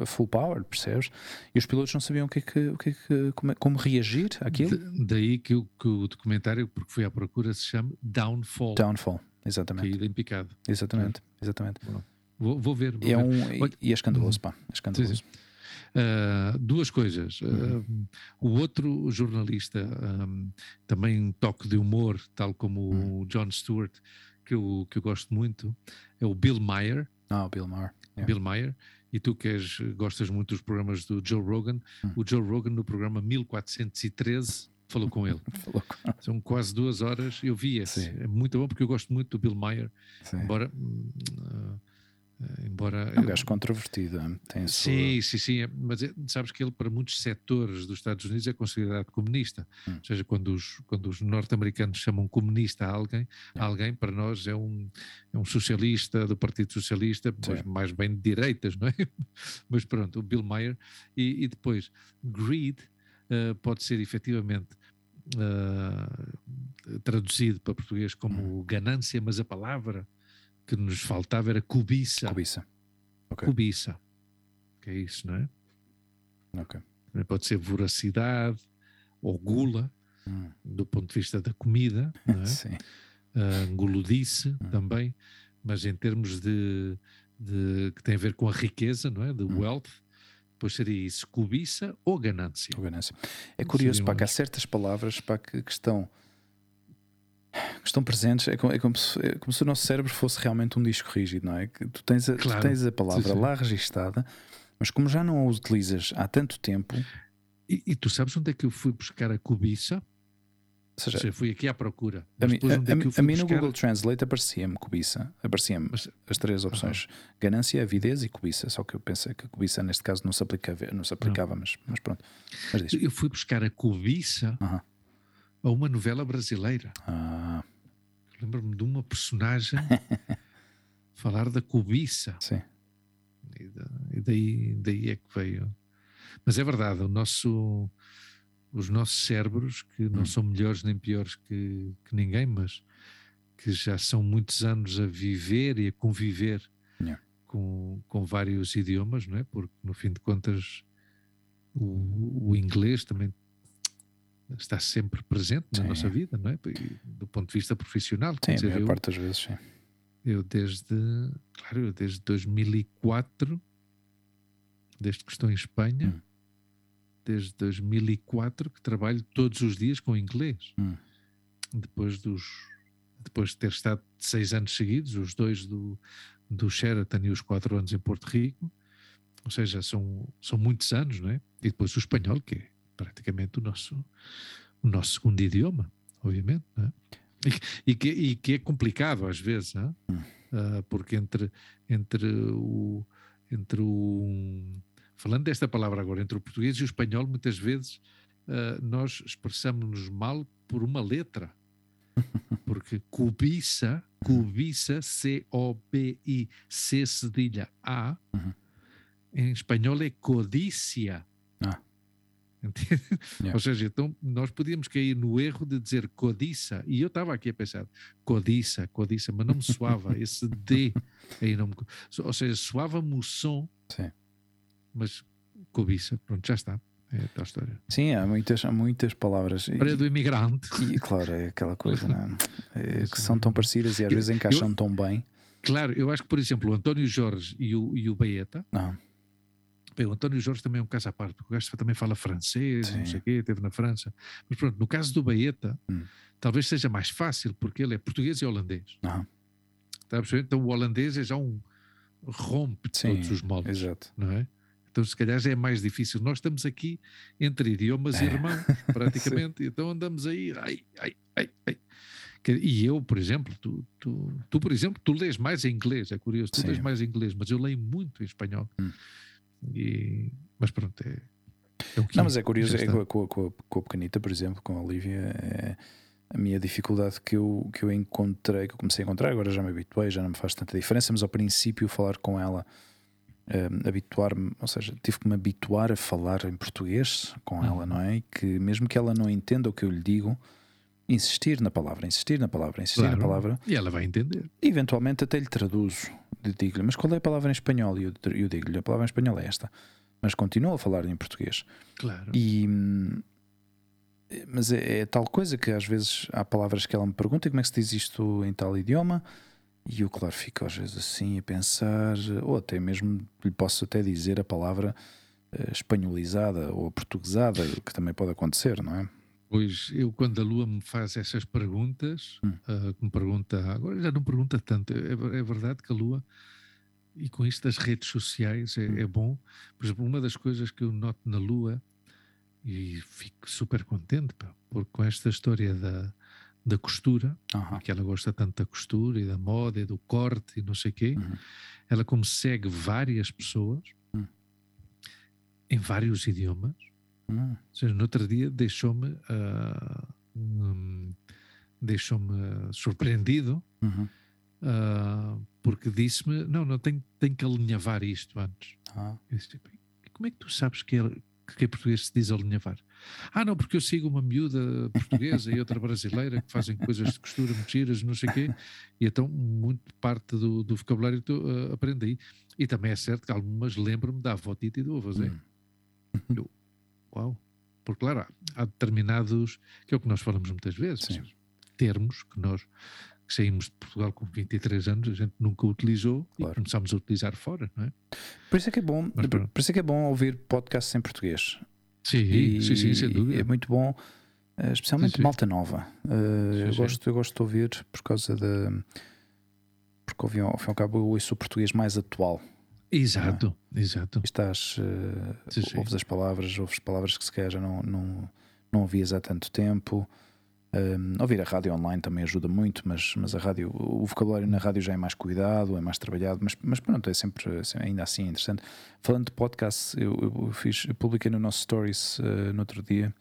full power, percebes? E os pilotos não sabiam o que é que, o que, é que como, como, reagir àquilo. daí que o, que o documentário, porque foi à procura, se chama Downfall. Downfall, exatamente. Caída em picado. Exatamente, exatamente. Bom. Vou, vou ver. Vou é ver. Um, Olha, e é escandaloso, hum. pá. É escandaloso. Sim, sim. Uh, duas coisas. Uh, o outro jornalista, um, também um toque de humor, tal como hum. o John Stewart, que eu, que eu gosto muito, é o Bill Maher. Ah, o Bill Maher. Yeah. Bill Maher. E tu que és, gostas muito dos programas do Joe Rogan, hum. o Joe Rogan no programa 1413 falou com ele. falou com... São quase duas horas. Eu vi esse. É muito bom porque eu gosto muito do Bill Maher. Sim. Embora. Uh, embora é um gajo controvertido tem sim, sim, sim, mas é, sabes que ele para muitos setores dos Estados Unidos é considerado comunista hum. ou seja, quando os, quando os norte-americanos chamam comunista a alguém, a alguém para nós é um, é um socialista do Partido Socialista, pois mais bem de direitas não é? mas pronto, o Bill Maher e, e depois, greed uh, pode ser efetivamente uh, traduzido para português como hum. ganância, mas a palavra que nos faltava era cobiça. Cobiça. Okay. Cobiça. Que é isso, não é? Ok. Também pode ser voracidade ou gula, hum. do ponto de vista da comida, não é? Sim. Uh, guludice hum. também, mas em termos de, de, que tem a ver com a riqueza, não é? De hum. wealth, depois seria isso, cobiça ou ganância. Ou ganância. É curioso, para que há certas palavras para que, que estão que estão presentes, é como, é, como se, é como, se, o nosso cérebro fosse realmente um disco rígido, não é? Que tu tens a, claro. tu tens a palavra sim, sim. lá registada, mas como já não a utilizas há tanto tempo. E, e, tu sabes onde é que eu fui buscar a cobiça? Ou seja, Ou seja fui aqui à procura. A, mim, a, é a mim no Google Translate aparecia-me cobiça, aparecia-me as três opções: uh -huh. ganância, avidez e cobiça. Só que eu pensei que a cobiça neste caso não se aplicava, não se aplicava mas, mas pronto. Mas eu fui buscar a cobiça. Uh -huh a uma novela brasileira. Ah. Lembro-me de uma personagem falar da cobiça. Sim. E, e, daí, daí é que veio. Mas é verdade, o nosso, os nossos cérebros, que não hum. são melhores nem piores que, que ninguém, mas que já são muitos anos a viver e a conviver yeah. com, com vários idiomas, não é? Porque no fim de contas o, o inglês também está sempre presente na sim. nossa vida, não é? Do ponto de vista profissional. Sim, dizer, a maior eu, parte das vezes, sim. Eu desde, claro, eu desde 2004, desde que estou em Espanha, hum. desde 2004 que trabalho todos os dias com inglês. Hum. Depois dos depois de ter estado seis anos seguidos, os dois do, do Sheraton e os quatro anos em Porto Rico, ou seja, são, são muitos anos, não é? E depois o espanhol, que é praticamente o nosso, o nosso segundo idioma, obviamente. É? E, e, que, e, que, é complicado às vezes, uh, porque entre, entre o. Entre o falando desta palavra agora, entre o português e o espanhol, muitas vezes uh, nós expressamos-nos mal por uma letra. Porque cobiça, cobiça, C-O-B-I-C cedilha A, uhum. em espanhol é codícia. Ah. Yeah. Ou seja, então nós podíamos cair no erro de dizer codiça, e eu estava aqui a pensar codiça, codiça, mas não me soava esse D aí não me, ou seja, soava-me o som, Sim. mas cobiça, pronto, já está. É a história. Sim, há muitas, há muitas palavras. Para do imigrante. E, claro, é aquela coisa não é? É, que são tão parecidas e às vezes encaixam eu, tão bem. Claro, eu acho que, por exemplo, o António Jorge e o, e o Baeta. Não. O António Jorge também é um caso à parte, porque o gajo também fala francês, Sim. não sei o quê, esteve na França. Mas pronto, no caso do Baeta, Hum. talvez seja mais fácil, porque ele é português e holandês. Está a perceber? Então o holandês é já um rompe Sim, todos os moldes, Exato. não é? Então se calhar já é mais difícil. Nós estamos aqui entre idiomas irmãos, praticamente, então andamos aí, ai, ai, ai, ai. E eu, por exemplo, tu, tu, tu, por exemplo, tu lês mais em inglês, é curioso, tu Sim. lês mais em inglês, mas eu leio muito em espanhol. Hum. E, mas pronto, é, é o que Não, mas é curioso, é com, a- com, a- com, a- pequenita, por exemplo, com a Olivia, é a minha dificuldade que eu, que eu encontrei, que eu comecei a encontrar, agora já me habituei, já não me faz tanta diferença, mas ao princípio falar com ela, eh, habituar-me, ou seja, tive que me habituar a falar em português com Uhum. ela, não é? Que mesmo que ela não entenda o que eu lhe digo, insistir na palavra, insistir na palavra, insistir Claro. na palavra, E ela vai entender. eventualmente até lhe traduzo, digo-lhe, mas qual é a palavra em espanhol? E eu, eu digo-lhe, a palavra em espanhol é esta, mas continuo a falar em português. Claro. E, mas é, é tal coisa que às vezes há palavras que ela me pergunta como é que se diz isto em tal idioma e eu claro fico às vezes assim a pensar ou até mesmo lhe posso até dizer a palavra eh, espanholizada ou portuguesada que também pode acontecer, não é? Pois eu, quando a Lua me faz essas perguntas, Hum. ah, que me pergunta, agora já não pergunta tanto, é, é verdade que a Lua, e com isto das redes sociais é, Hum. é bom, por exemplo, uma das coisas que eu noto na Lua, e fico super contente, pá, porque com esta história da, da costura, Aham. que ela gosta tanto da costura e da moda e do corte e não sei o quê, Uhum. ela como segue várias pessoas, Hum. em vários idiomas, Hum, seja, no outro dia deixou-me ah, hum, deixou-me surpreendido uhum. ah, porque disse-me não, não tenho, tenho que alinhavar isto antes. Ah, Eu disse, "Bem, como é que tu sabes que, é, que em português se diz alinhavar? Ah, não, porque eu sigo uma miúda portuguesa e outra brasileira que fazem coisas de costura muito giras, não sei o quê, e então muito parte do, do vocabulário tu aprende aí. E também é certo que algumas lembram-me da avó Tita e do avô Zé. hum. Uau! Porque, claro, há- determinados, que é o que nós falamos muitas vezes, Sim. termos que nós que saímos de Portugal com 23 anos, a gente nunca utilizou Claro. e começámos a utilizar fora, não é? Por isso é que é bom, Mas por, isso é que é bom ouvir podcasts em português. Sim, E- sim, sim, sem dúvida. É muito bom, eh, especialmente Sim, sim. malta nova. Eh, Sim, eu. Gosto, eu gosto de ouvir por causa da. Porque ao fim e ao cabo eu ouço o português mais atual. Exato, exato. Estás, eh, Sim, sim. ouves as palavras, ouves palavras que se calhar já não, não, não ouvias há tanto tempo. Um, ouvir a rádio online também ajuda muito, mas, mas a rádio, o vocabulário na rádio já é mais cuidado, é mais trabalhado, mas, mas pronto, é sempre, é ainda assim interessante. Falando de podcast, eu, eu, fiz, eu publiquei no nosso Stories eh, no outro dia.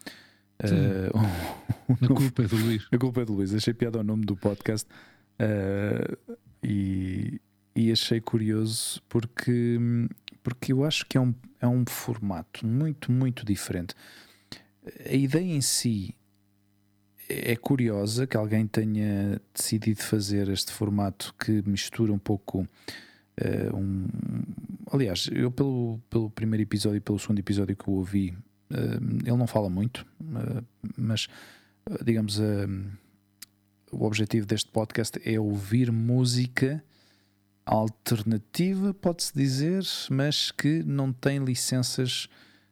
eh, um- A culpa é do Luís. a culpa é do Luís, achei piada ao nome do podcast eh, e, e achei curioso porque, porque eu acho que é um, é um formato muito, muito diferente. A ideia em si é curiosa que alguém tenha decidido fazer este formato que mistura um pouco. eh, um, aliás, eu pelo, pelo primeiro episódio e pelo segundo episódio que eu ouvi, eh, ele não fala muito, eh, mas digamos, o objetivo deste podcast é ouvir música alternativa, pode-se dizer, mas que não tem licenças,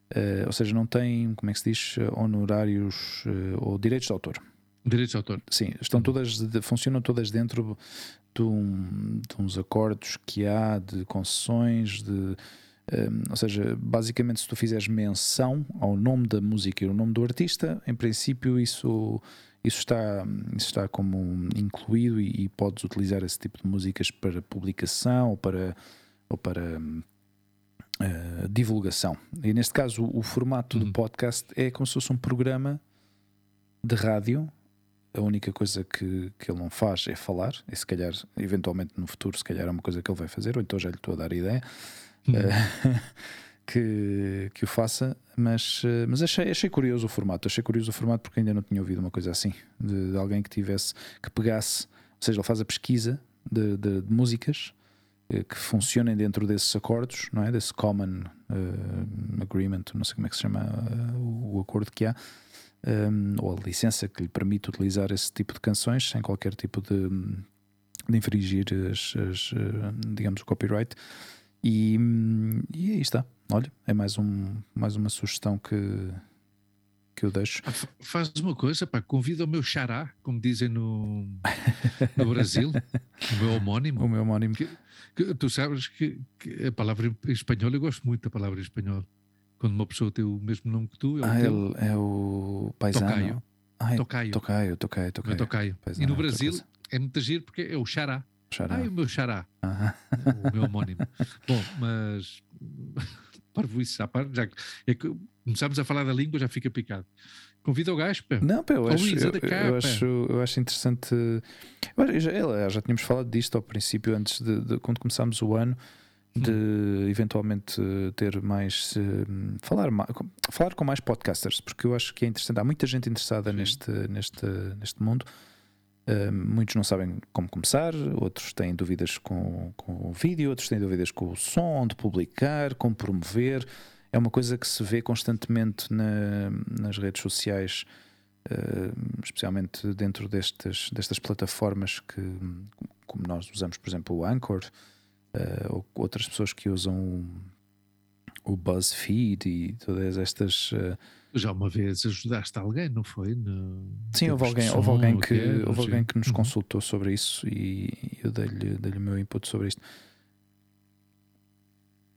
eh, ou seja, não tem, como é que se diz, eh, honorários eh, ou direitos de autor. Direitos de autor. Sim, estão todas, funcionam todas dentro de, um- de uns acordos que há, de concessões, de. um, ou seja, basicamente, se tu fizeres menção ao nome da música e ao nome do artista, em princípio, isso, isso, está, isso está como incluído e, e podes utilizar esse tipo de músicas para publicação ou para, ou para eh, divulgação. E neste caso, o, o formato Uhum. do podcast é como se fosse um programa de rádio a única coisa que, que ele não faz é falar, e se calhar, eventualmente no futuro, se calhar é uma coisa que ele vai fazer, ou então já lhe estou a dar ideia Hum. eh, que, que o faça, mas, eh, mas achei, achei curioso o formato, achei curioso o formato porque ainda não tinha ouvido uma coisa assim, de, de alguém que tivesse, que pegasse, ou seja, ele faz a pesquisa de, de- de músicas eh, que funcionem dentro desses acordos, não é? Desse common eh, agreement, não sei como é que se chama uh, o acordo que há, um, ou a licença que lhe permite utilizar esse tipo de canções sem qualquer tipo de, de infringir as, as, uh, digamos, o copyright. E, e aí está. Olha, é mais, um, mais uma sugestão que, que eu deixo. Ah, faz uma coisa, pá, convida o meu xará, como dizem no, no Brasil, o meu homónimo. O meu homónimo. Que, que, tu sabes que, que, a palavra em espanhol, eu gosto muito da palavra em espanhol. Quando uma pessoa tem o mesmo nome que tu, é o ah, ele é o paisano. Tocaio. Ah, é tocaio. Tocaio, tocaio, tocaio. Meu tocaio. Paisano, e no Brasil é muito giro porque é o xará. xará. Ah, é o meu xará. Ah. O meu homónimo. Bom, mas parvoíce à parte, já é que começámos a falar da língua, já fica picado. Convida o gajo, pá. Não, pá, eu, acho, eu, eu, acho, eu acho interessante. Eu já, já tínhamos falado disto ao princípio, antes de, de quando começámos o ano, de hum. eventualmente ter mais. falar, falar com mais podcasters, porque eu acho que é interessante. Há muita gente interessada neste, neste, neste mundo. Muitos não sabem como começar, outros têm dúvidas com, com o vídeo, outros têm dúvidas com o som, de publicar, como promover. É uma coisa que se vê constantemente na, nas redes sociais, uh, especialmente dentro destas, destas plataformas que, como nós usamos, por exemplo, o Anchor, uh, ou outras pessoas que usam o, BuzzFeed e todas estas já uma vez ajudaste alguém, não foi? No... Sim, houve alguém, houve alguém que, é, houve alguém que nos uhum. consultou sobre isso e eu dei-lhe dei o meu input sobre isto.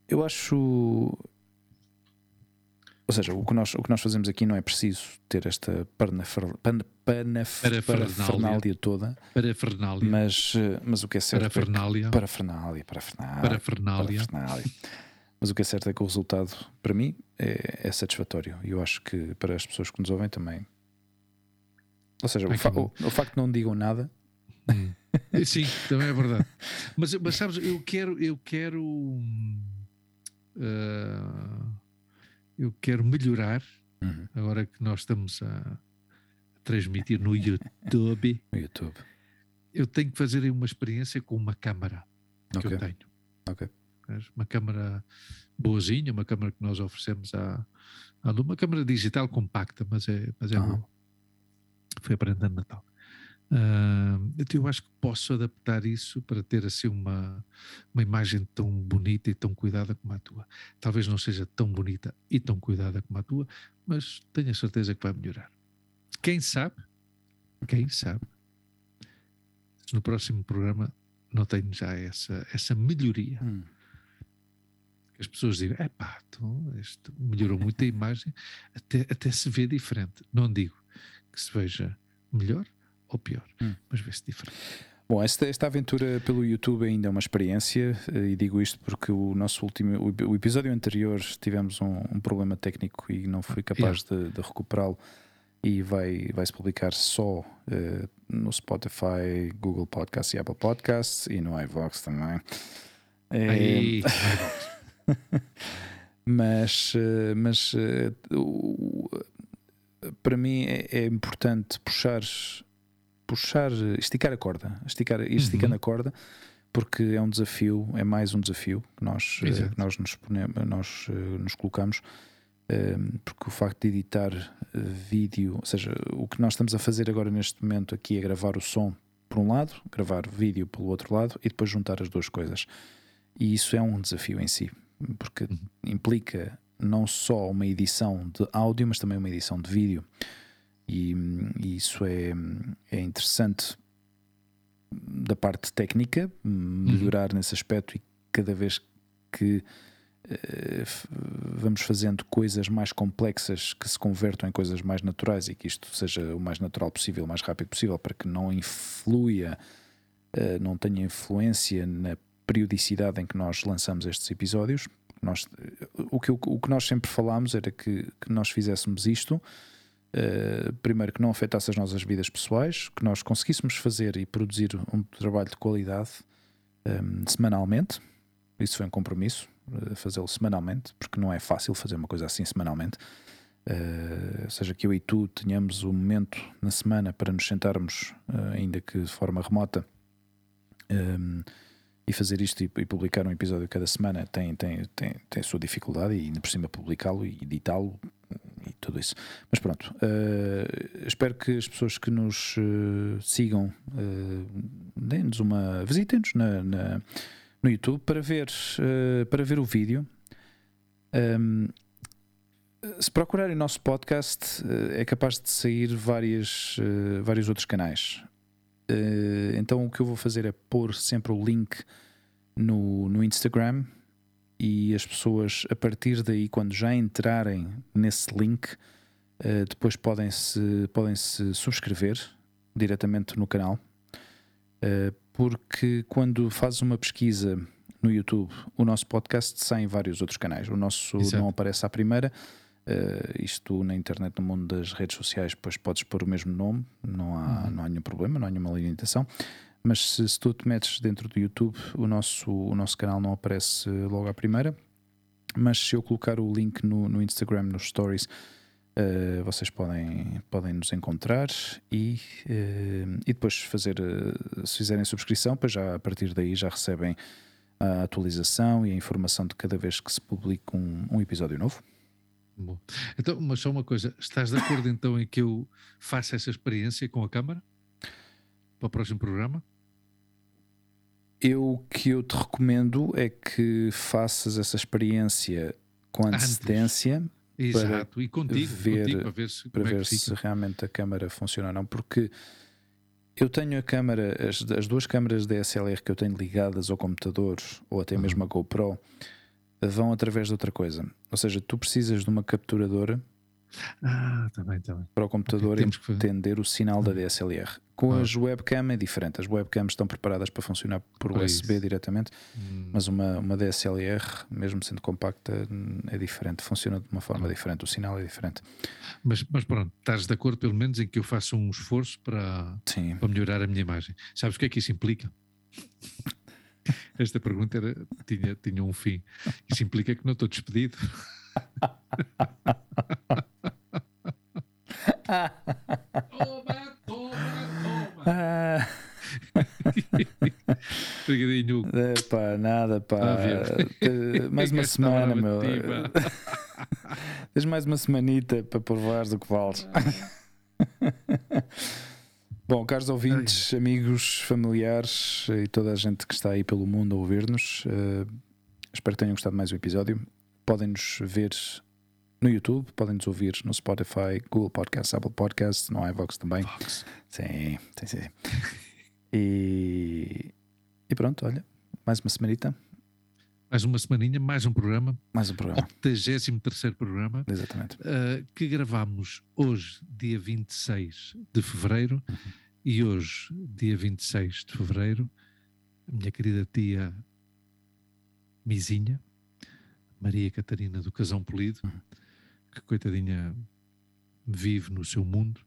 Eu acho. Ou seja, o que, nós, o que nós fazemos aqui não é preciso ter esta parafernália toda. Parafernália. Mas, mas o que é certo. Parafernália. É parafernália. Parafernália. Parafernália. parafernália. Mas o que é certo é que o resultado, para mim, é, é satisfatório. E eu acho que para as pessoas que nos ouvem também. Ou seja, o, fa o, o, facto de não digam nada. Hum. Sim, também é verdade. Mas, mas sabes, eu quero. Eu quero. Uh, eu quero melhorar. Uhum. Agora que nós estamos a transmitir no YouTube. No YouTube. Eu tenho que fazer uma experiência com uma câmara que okay. eu tenho. Ok uma câmara boazinha, uma câmara que nós oferecemos à, à uma câmara digital compacta, mas é, mas é boa. Foi aprendendo Natal. Uh, eu acho que posso adaptar isso para ter assim uma, uma imagem tão bonita e tão cuidada como a tua. Talvez não seja tão bonita e tão cuidada como a tua, mas tenho a certeza que vai melhorar. Quem sabe, quem sabe, no próximo programa não tenho já essa, essa melhoria. Hum as pessoas digam, é pá, então, isto melhorou muito a imagem, até, até se vê diferente. Não digo que se veja melhor ou pior, hum. mas vê-se diferente. Bom, esta, esta aventura pelo YouTube ainda é uma experiência eh, e digo isto porque o nosso último o, episódio anterior tivemos um, um, problema técnico e não fui capaz yeah. de, de recuperá-lo e vai, vai se publicar só uh, no Spotify, Google Podcasts e Apple Podcasts e no iVox também. Aí, mas eh, mas eh, para mim é, é, importante puxar, puxar, esticar a corda, esticar, ir esticando uhum. a corda, porque é um desafio, é mais um desafio que nós, eh, que nós, nos, nós nos colocamos. Porque o facto de editar vídeo, ou seja, o que nós estamos a fazer agora neste momento aqui é gravar o som por um lado, gravar vídeo pelo outro lado e depois juntar as duas coisas. E isso é um desafio em si porque implica não só uma edição de áudio, mas também uma edição de vídeo. E, e isso é, é interessante da parte técnica, melhorar uhum. nesse aspecto e cada vez que uh, vamos fazendo coisas mais complexas que se convertam em coisas mais naturais e que isto seja o mais natural possível, o mais rápido possível, para que não influya, uh, não tenha influência na periodicidade em que nós lançamos estes episódios. Nós, o, que, o que nós sempre falámos era que, que nós fizéssemos isto. Uh, primeiro, que não afetasse as nossas vidas pessoais, que nós conseguíssemos fazer e produzir um trabalho de qualidade um, ehm, semanalmente. Isso foi um compromisso, uh, fazê-lo semanalmente, porque não é fácil fazer uma coisa assim semanalmente. Uh, ou seja, que eu e tu tenhamos um momento na semana para nos sentarmos, ainda que de forma remota, ehm, e fazer isto e, e, publicar um episódio cada semana tem, tem, tem, tem a sua dificuldade e ainda por cima publicá-lo e editá-lo e tudo isso. Mas pronto, uh, espero que as pessoas que nos uh, sigam uh, deem-nos uma. visitem-nos na, na, no YouTube para ver, para ver o vídeo. Um, se procurarem o nosso podcast, é capaz de sair várias, vários outros canais. Então o que eu vou fazer é pôr sempre o link no, no Instagram e as pessoas, a partir daí, quando já entrarem nesse link, uh, depois podem se, podem -se subscrever diretamente no canal, uh, porque quando fazes uma pesquisa no YouTube, o nosso podcast sai em vários outros canais. O nosso Exato. não aparece à primeira. Uh, isto na internet, no mundo das redes sociais, depois podes pôr o mesmo nome, não há, uhum. não há nenhum problema, não há nenhuma limitação mas se, se, tu te metes dentro do YouTube, o nosso, o nosso canal não aparece logo à primeira. Mas se eu colocar o link no, no Instagram, nos stories, uh, vocês podem, podem nos encontrar e, uh, e depois fazer, uh, se fizerem subscrição, pois já a partir daí já recebem a atualização e a informação de cada vez que se publica um, um episódio novo. Bom. Então, mas só uma coisa, estás de acordo então em que eu faça essa experiência com a câmara? Para o próximo programa? Eu que eu te recomendo é que faças essa experiência com antecedência. Exato, para e contigo, ver, contigo, para ver, se, para ver é se realmente a câmara funciona ou não, porque eu tenho a câmara, as, as duas câmaras DSLR que eu tenho ligadas ao computador ou até uhum. mesmo a GoPro vão através de outra coisa. Ou seja, tu precisas de uma capturadora ah, tá bem, tá bem. para o computador okay, entender o sinal da DSLR. Com ah. as webcam é diferente. As webcams estão preparadas para funcionar por USB isso. diretamente, hum. mas uma, uma DSLR, mesmo sendo compacta, é diferente. Funciona de uma forma diferente. O sinal é diferente. Mas, mas pronto, estás de acordo pelo menos em que eu faça um esforço para, Sim. para melhorar a minha imagem. Sabes o que é que isso implica? Esta pergunta era, tinha, tinha um fim. Isso implica que não estou despedido. Ah. Obrigadinho. É, pá, nada, pá. Ah, mais uma semana, meu. Tens mais uma semanita para provares o que vales. Bom, caros ouvintes, Ai. amigos, familiares e toda a gente que está aí pelo mundo a ouvir-nos, uh, espero que tenham gostado mais um episódio. Podem-nos ver no YouTube, podem nos ouvir no Spotify, Google Podcasts, Apple Podcasts, no iVox também. Vox. Sim, sim, sim. E, e pronto, olha, mais uma semanita. Mais uma semaninha, mais um programa. Mais um programa. 83 programa. Exatamente. Uh, que gravamos hoje, dia 26 de fevereiro. Uhum. E hoje, dia 26 de fevereiro, a minha querida tia Mizinha, Maria Catarina do Casão Polido, uhum que coitadinha vive no seu mundo.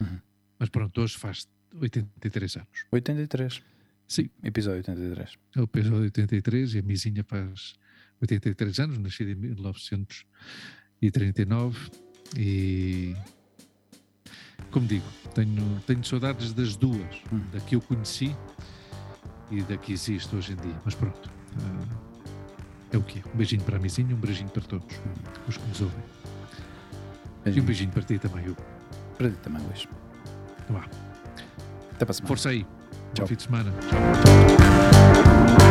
Uhum. Mas pronto, hoje faz 83 anos. 83. Sim. Episódio 83. É o episódio 83 e a Mizinha faz 83 anos, nascida em 1939 e como digo, tenho, tenho saudades das duas, hum. da que eu conheci e da que existe hoje em dia. Mas pronto, uh, é o que é. Um beijinho para a Mizinha, um beijinho para todos hum. os que nos ouvem. Beijinho. E um beijinho para ti também, Hugo. Para ti também, Luís. Então vá. Até para a semana. Força aí. Ciao. Auf Wiedersehen. Ciao.